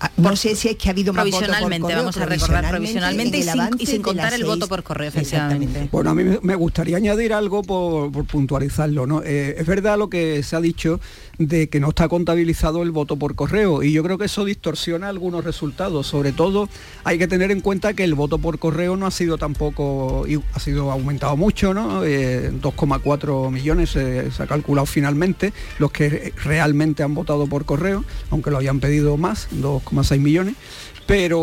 Ah, No sé si es que ha habido más votos por Provisionalmente, correo, vamos a recordar provisionalmente y sin, y contar el voto por correo, efectivamente. Bueno, a mí me- gustaría añadir algo por, por puntualizarlo. ¿no? Eh, es verdad lo que se ha dicho de que no está contabilizado el voto por correo y yo creo que eso distorsiona algunos resultados. Sobre todo hay que tener en cuenta que el voto por correo no ha sido tampoco, ha sido aumentado mucho, ¿no? Eh, 2,4 millones eh, se ha calculado finalmente los que realmente han votado por correo, aunque lo hayan pedido más, 2,6 millones. Pero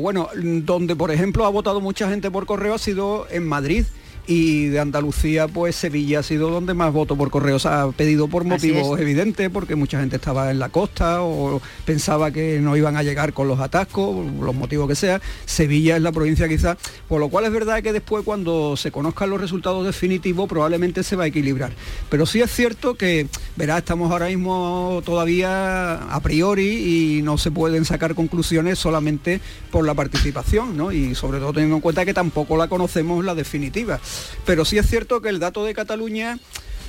bueno, donde por ejemplo ha votado mucha gente por correo ha sido en Madrid y de Andalucía pues Sevilla ha sido donde más voto por correo se ha pedido por motivos es. evidentes porque mucha gente estaba en la costa o pensaba que no iban a llegar con los atascos los motivos que sea Sevilla es la provincia quizás por lo cual es verdad que después cuando se conozcan los resultados definitivos probablemente se va a equilibrar pero sí es cierto que verá estamos ahora mismo todavía a priori y no se pueden sacar conclusiones solamente por la participación ¿no? y sobre todo teniendo en cuenta que tampoco la conocemos la definitiva pero sí es cierto que el dato de Cataluña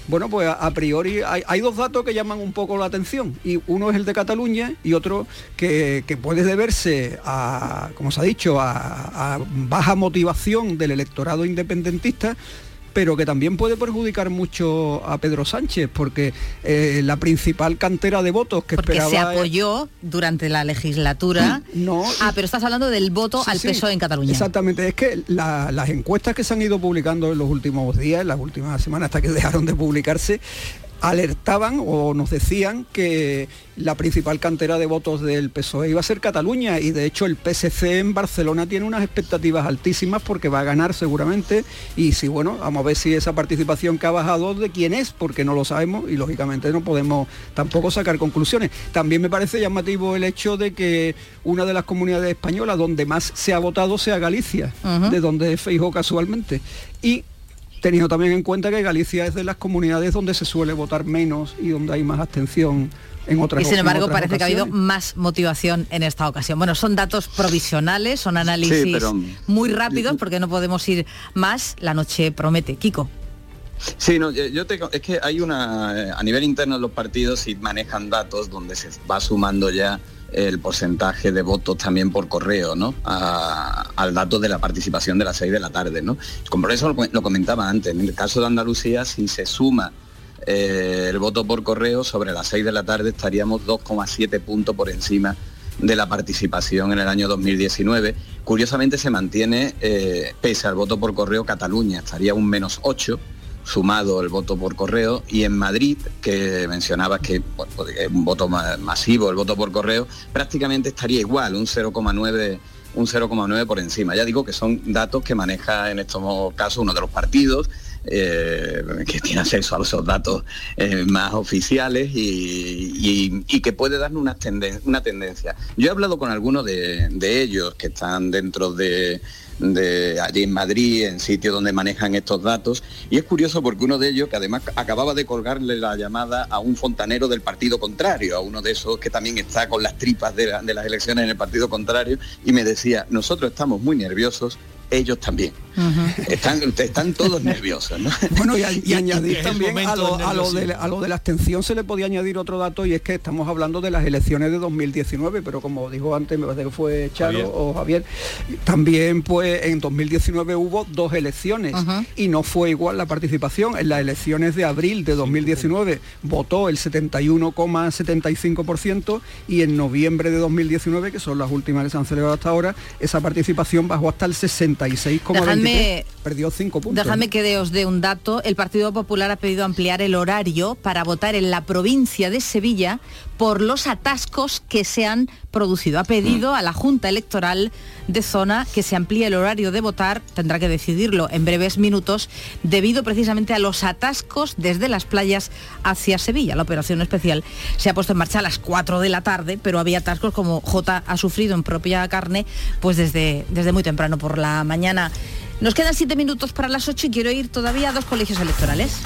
bueno, pues a, priori hay, hay dos datos que llaman un poco la atención. Y uno es el de Cataluña y otro que, puede deberse a, como se ha dicho, a baja motivación del electorado independentista pero que también puede perjudicar mucho a Pedro Sánchez, porque eh, la principal cantera de votos que Porque esperaba... se apoyó durante la legislatura. No. Ah, pero estás hablando del voto Sí, al sí, PSOE E en Cataluña. Exactamente, es que la- las encuestas que se han ido publicando en los últimos días, en las últimas semanas hasta que dejaron de publicarse, alertaban o nos decían que la principal cantera de votos del PSOE iba a ser Cataluña y de hecho el PSC en Barcelona tiene unas expectativas altísimas porque va a ganar seguramente y si bueno, vamos a ver si esa participación que ha bajado de quién es, porque no lo sabemos y lógicamente no podemos tampoco sacar conclusiones. También me parece llamativo el hecho de que una de las comunidades españolas donde más se ha votado sea Galicia, de donde Feijó casualmente. Y teniendo también en cuenta que Galicia es de las comunidades donde se suele votar menos y donde hay más abstención en otras Y sin embargo otras parece que ha habido más motivación en esta ocasión. Bueno, son datos provisionales, son análisis Sí, pero- muy rápidos porque no podemos ir más. La noche promete. Kiko. Sí, no, yo te, es que hay una, a nivel interno de los partidos y manejan datos donde se va sumando ya el porcentaje de votos también por correo, ¿no? Al dato de la participación de las 6 de la tarde, ¿no? Como por eso lo, lo comentaba antes, en el caso de Andalucía, si se suma eh, el voto por correo, sobre las 6 de la tarde estaríamos 2,7 puntos por encima de la participación en el año 2019. Curiosamente se mantiene, eh, pese al voto por correo, Cataluña estaría un menos 8 sumado el voto por correo y en Madrid, que mencionabas que pues, es un voto ma- masivo, el voto por correo, prácticamente estaría igual, un 0,9 un 0,9 por encima. Ya digo que son datos que maneja en estos casos uno de los partidos eh, que tiene acceso a esos datos eh, más oficiales y, y- y que puede darnos una, tenden- una tendencia. Yo he hablado con algunos de, de ellos que están dentro de, de allí en Madrid, en sitios donde manejan estos datos, y es curioso porque uno de ellos, que además acababa de colgarle la llamada a un fontanero del partido contrario, a uno de esos que también está con las tripas de, de las elecciones en el partido contrario, y me decía, nosotros estamos muy nerviosos, ellos también. Están, están todos nerviosos, ¿no? Bueno, y, a- y Y- añadir también a lo, a lo de, a lo de la abstención se le podía añadir otro dato y es que estamos hablando de las elecciones de 2019, pero como dijo antes, me parece que fue Charo Javier. o Javier, también pues en 2019 hubo dos elecciones y no fue igual la participación. En las elecciones de abril de 2019 votó el 71,75% y en noviembre de 2019, que son las últimas que se han celebrado hasta ahora, esa participación bajó hasta el 66,23%. Dejadme- Perdió 5 puntos. Déjame que os dé un dato. El Partido Popular ha pedido ampliar el horario para votar en la provincia de Sevilla por los atascos que se han producido. Ha pedido a la Junta Electoral de zona que se amplíe el horario de votar, tendrá que decidirlo en breves minutos, debido precisamente a los atascos desde las playas hacia Sevilla. La operación especial se ha puesto en marcha a las 4 de la tarde, pero había atascos como J ha sufrido en propia carne, pues desde, desde muy temprano por la mañana. Nos quedan siete minutos para las 8 y quiero ir todavía a dos colegios electorales.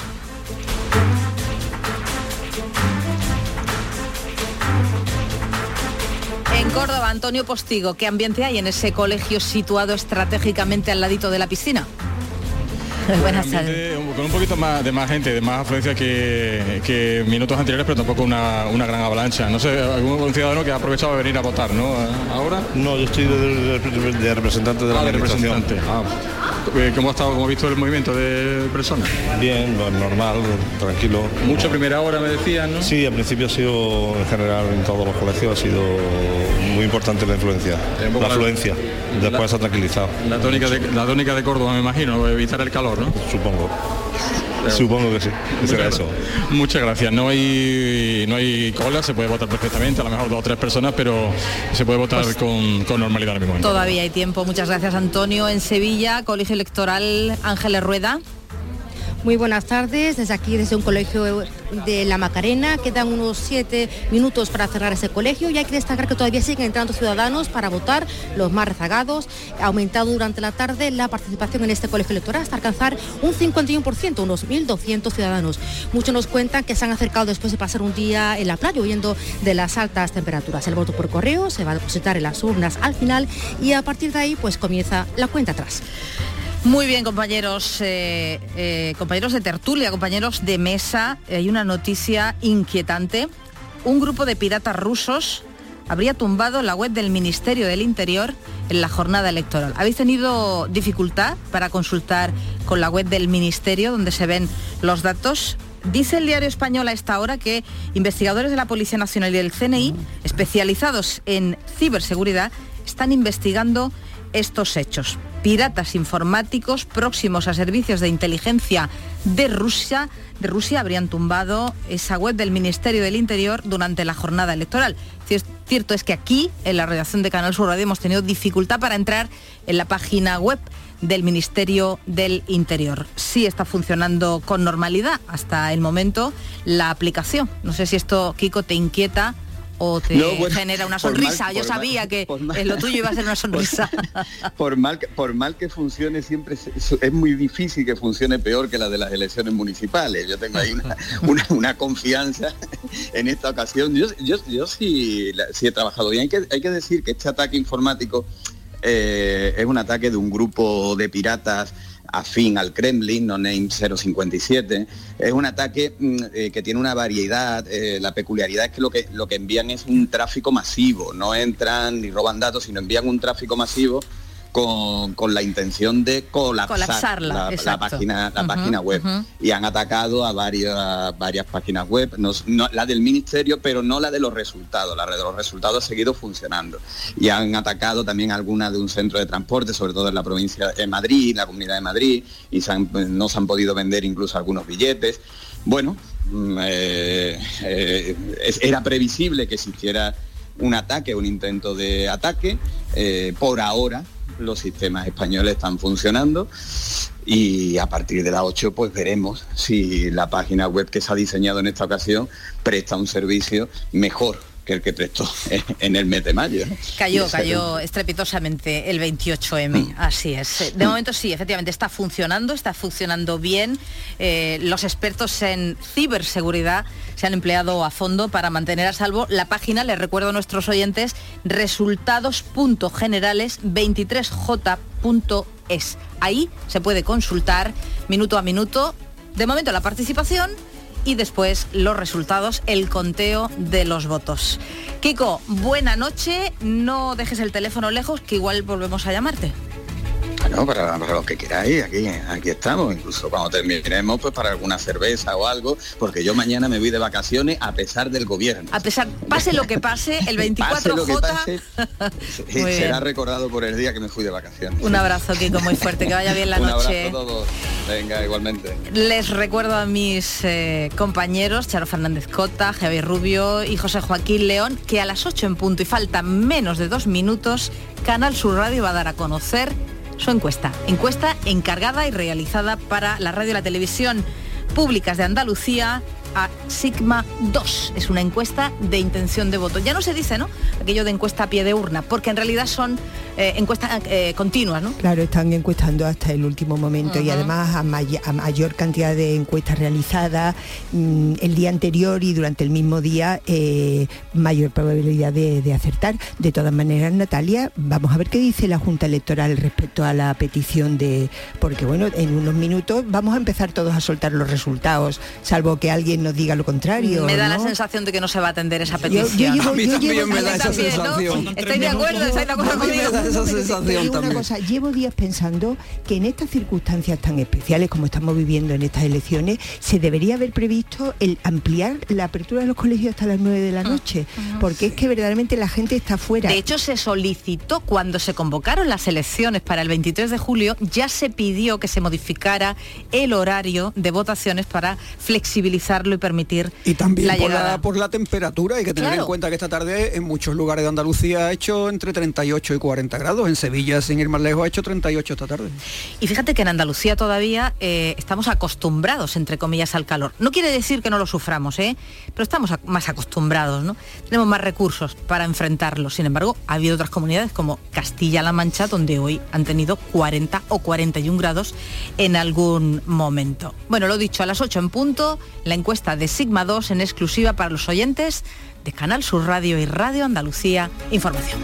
Córdoba, Antonio Postigo, ¿qué ambiente hay en ese colegio situado estratégicamente al ladito de la piscina? Buenas tardes. Con un poquito más de más gente, de más afluencia que, que minutos anteriores, pero tampoco una, una, gran avalancha. No sé, algún ciudadano que ha aprovechado de venir a votar, ¿no? ¿Ahora? No, yo estoy de, de, representante de la ah, representante. Ah. Eh, ¿Cómo ha estado, cómo ha visto el movimiento de personas? Bien, normal, tranquilo. Mucho primera hora me decían, ¿no? Sí, al principio ha sido, en general, en todos los colegios ha sido muy importante la influencia, la afluencia. Después se ha tranquilizado. La tónica, de, la tónica de Córdoba, me imagino, evitar el calor, ¿no? Supongo. Supongo que sí, será eso. Muchas gracias. No hay no hay cola, se puede votar perfectamente, a lo mejor dos o tres personas, pero se puede votar pues con, con, normalidad en el momento. Todavía hay tiempo. Muchas gracias, Antonio. En Sevilla, Colegio Electoral Ángeles Rueda. Muy buenas tardes, desde aquí, desde un colegio de La Macarena. Quedan unos siete minutos para cerrar ese colegio y hay que destacar que todavía siguen entrando ciudadanos para votar, los más rezagados. Ha aumentado durante la tarde la participación en este colegio electoral hasta alcanzar un 51%, unos 1.200 ciudadanos. Muchos nos cuentan que se han acercado después de pasar un día en la playa huyendo de las altas temperaturas. El voto por correo se va a depositar en las urnas al final y a partir de ahí pues comienza la cuenta atrás. Muy bien, compañeros, eh, eh, compañeros de tertulia, compañeros de mesa. Hay una noticia inquietante. Un grupo de piratas rusos habría tumbado la web del Ministerio del Interior en la jornada electoral. ¿Habéis tenido dificultad para consultar con la web del Ministerio donde se ven los datos? Dice el diario español a esta hora que investigadores de la Policía Nacional y del CNI, especializados en ciberseguridad, están investigando estos hechos. Piratas informáticos próximos a servicios de inteligencia de Rusia, de Rusia habrían tumbado esa web del Ministerio del Interior durante la jornada electoral. Cierto es que aquí, en la redacción de Canal Sur Radio, hemos tenido dificultad para entrar en la página web del Ministerio del Interior. Sí está funcionando con normalidad hasta el momento la aplicación. No sé si esto, Kiko, te inquieta o te genera una sonrisa. Yo sabía que en lo tuyo iba a ser una sonrisa. Por, mal, por mal que funcione, siempre es, muy difícil que funcione peor que la de las elecciones municipales. Yo tengo ahí una, confianza en esta ocasión. Yo, yo, yo sí, sí he trabajado bien. Hay que, hay que decir que este ataque informático eh, es un ataque de un grupo de piratas afín al Kremlin, no name 057. Es un ataque mm, eh, que tiene una variedad. Eh, la peculiaridad es que lo, que lo que envían es un tráfico masivo. No entran ni roban datos, sino envían un tráfico masivo con, la intención de colapsar la, página, la página web. Y han atacado a varias, varias páginas web, no, la del ministerio, pero no la de los resultados. La de los resultados ha seguido funcionando. Y han atacado también alguna de un centro de transporte, sobre todo en la provincia de Madrid, la comunidad de Madrid, y no se han podido vender incluso algunos billetes. Bueno, mm, eh, eh, era previsible que existiera un ataque, un intento de ataque. Eh, por ahora los sistemas españoles están funcionando y a partir de las 8 pues veremos si la página web que se ha diseñado en esta ocasión presta un servicio mejor que el que prestó en el mes de mayo. Cayó, cayó estrepitosamente el 28M, mm. así es. De momento sí, efectivamente está funcionando, está funcionando bien. Eh, los expertos en ciberseguridad se han empleado a fondo para mantener a salvo la página, les recuerdo a nuestros oyentes, resultados.generales23j.es. Ahí se puede consultar minuto a minuto, de momento la participación y después los resultados, el conteo de los votos. Kiko, buena noche, no dejes el teléfono lejos que igual volvemos a llamarte. Bueno, para, lo que queráis, aquí, aquí estamos, incluso cuando terminemos, pues para alguna cerveza o algo, porque yo mañana me voy de vacaciones a pesar del gobierno. A pesar, pase lo que pase, el 24J será recordado por el día que me fui de vacaciones. Un abrazo, Kiko, muy fuerte, que vaya bien la noche. Un abrazo a todos. Venga, igualmente. Les recuerdo a mis eh, compañeros, Charo Fernández Cota, Javier Rubio y José Joaquín León, que a las 8 en punto y falta menos de dos minutos, Canal Sur Radio va a dar a conocer su encuesta. Encuesta encargada y realizada para la radio y la televisión públicas de Andalucía a Sigma 2. Es una encuesta de intención de voto. Ya no se dice, ¿no? Aquello de encuesta a pie de urna, porque en realidad son eh, encuestas eh, continuas, ¿no? Claro, están encuestando hasta el último momento y además a, mayor cantidad de encuestas realizadas mm, el día anterior y durante el mismo día eh, mayor probabilidad de, de acertar. De todas maneras, Natalia, vamos a ver qué dice la Junta Electoral respecto a la petición de... Porque bueno, en unos minutos vamos a empezar todos a soltar los resultados, salvo que alguien nos diga lo contrario. Me da la sensación de que no se va a atender esa petición. a mí también me da esa sensación. Estoy de acuerdo, estáis de acuerdo conmigo. esa sensación una cosa, llevo días pensando que en estas circunstancias tan especiales como estamos viviendo en estas elecciones, se debería haber previsto el ampliar la apertura de los colegios hasta las 9 de la ah, noche, porque es que verdaderamente la gente está fuera. De hecho, se solicitó cuando se convocaron las elecciones para el 23 de julio, ya se pidió que se modificara el horario de votaciones para flexibilizarlo y permitir y también la por, llegada. La, por la temperatura hay que tener en cuenta que esta tarde en muchos lugares de Andalucía ha hecho entre 38 y 40 grados. En Sevilla sin ir más lejos ha hecho 38 esta tarde. Y fíjate que en Andalucía todavía eh, estamos acostumbrados entre comillas al calor. No quiere decir que no lo suframos ¿eh? pero estamos más acostumbrados no tenemos más recursos para enfrentarlo. Sin embargo ha habido otras comunidades como Castilla-La Mancha donde hoy han tenido 40 o 41 grados en algún momento. Bueno lo dicho a las 8 en punto la de Sigma 2 en exclusiva para los oyentes de Canal Sur Radio y Radio Andalucía Información.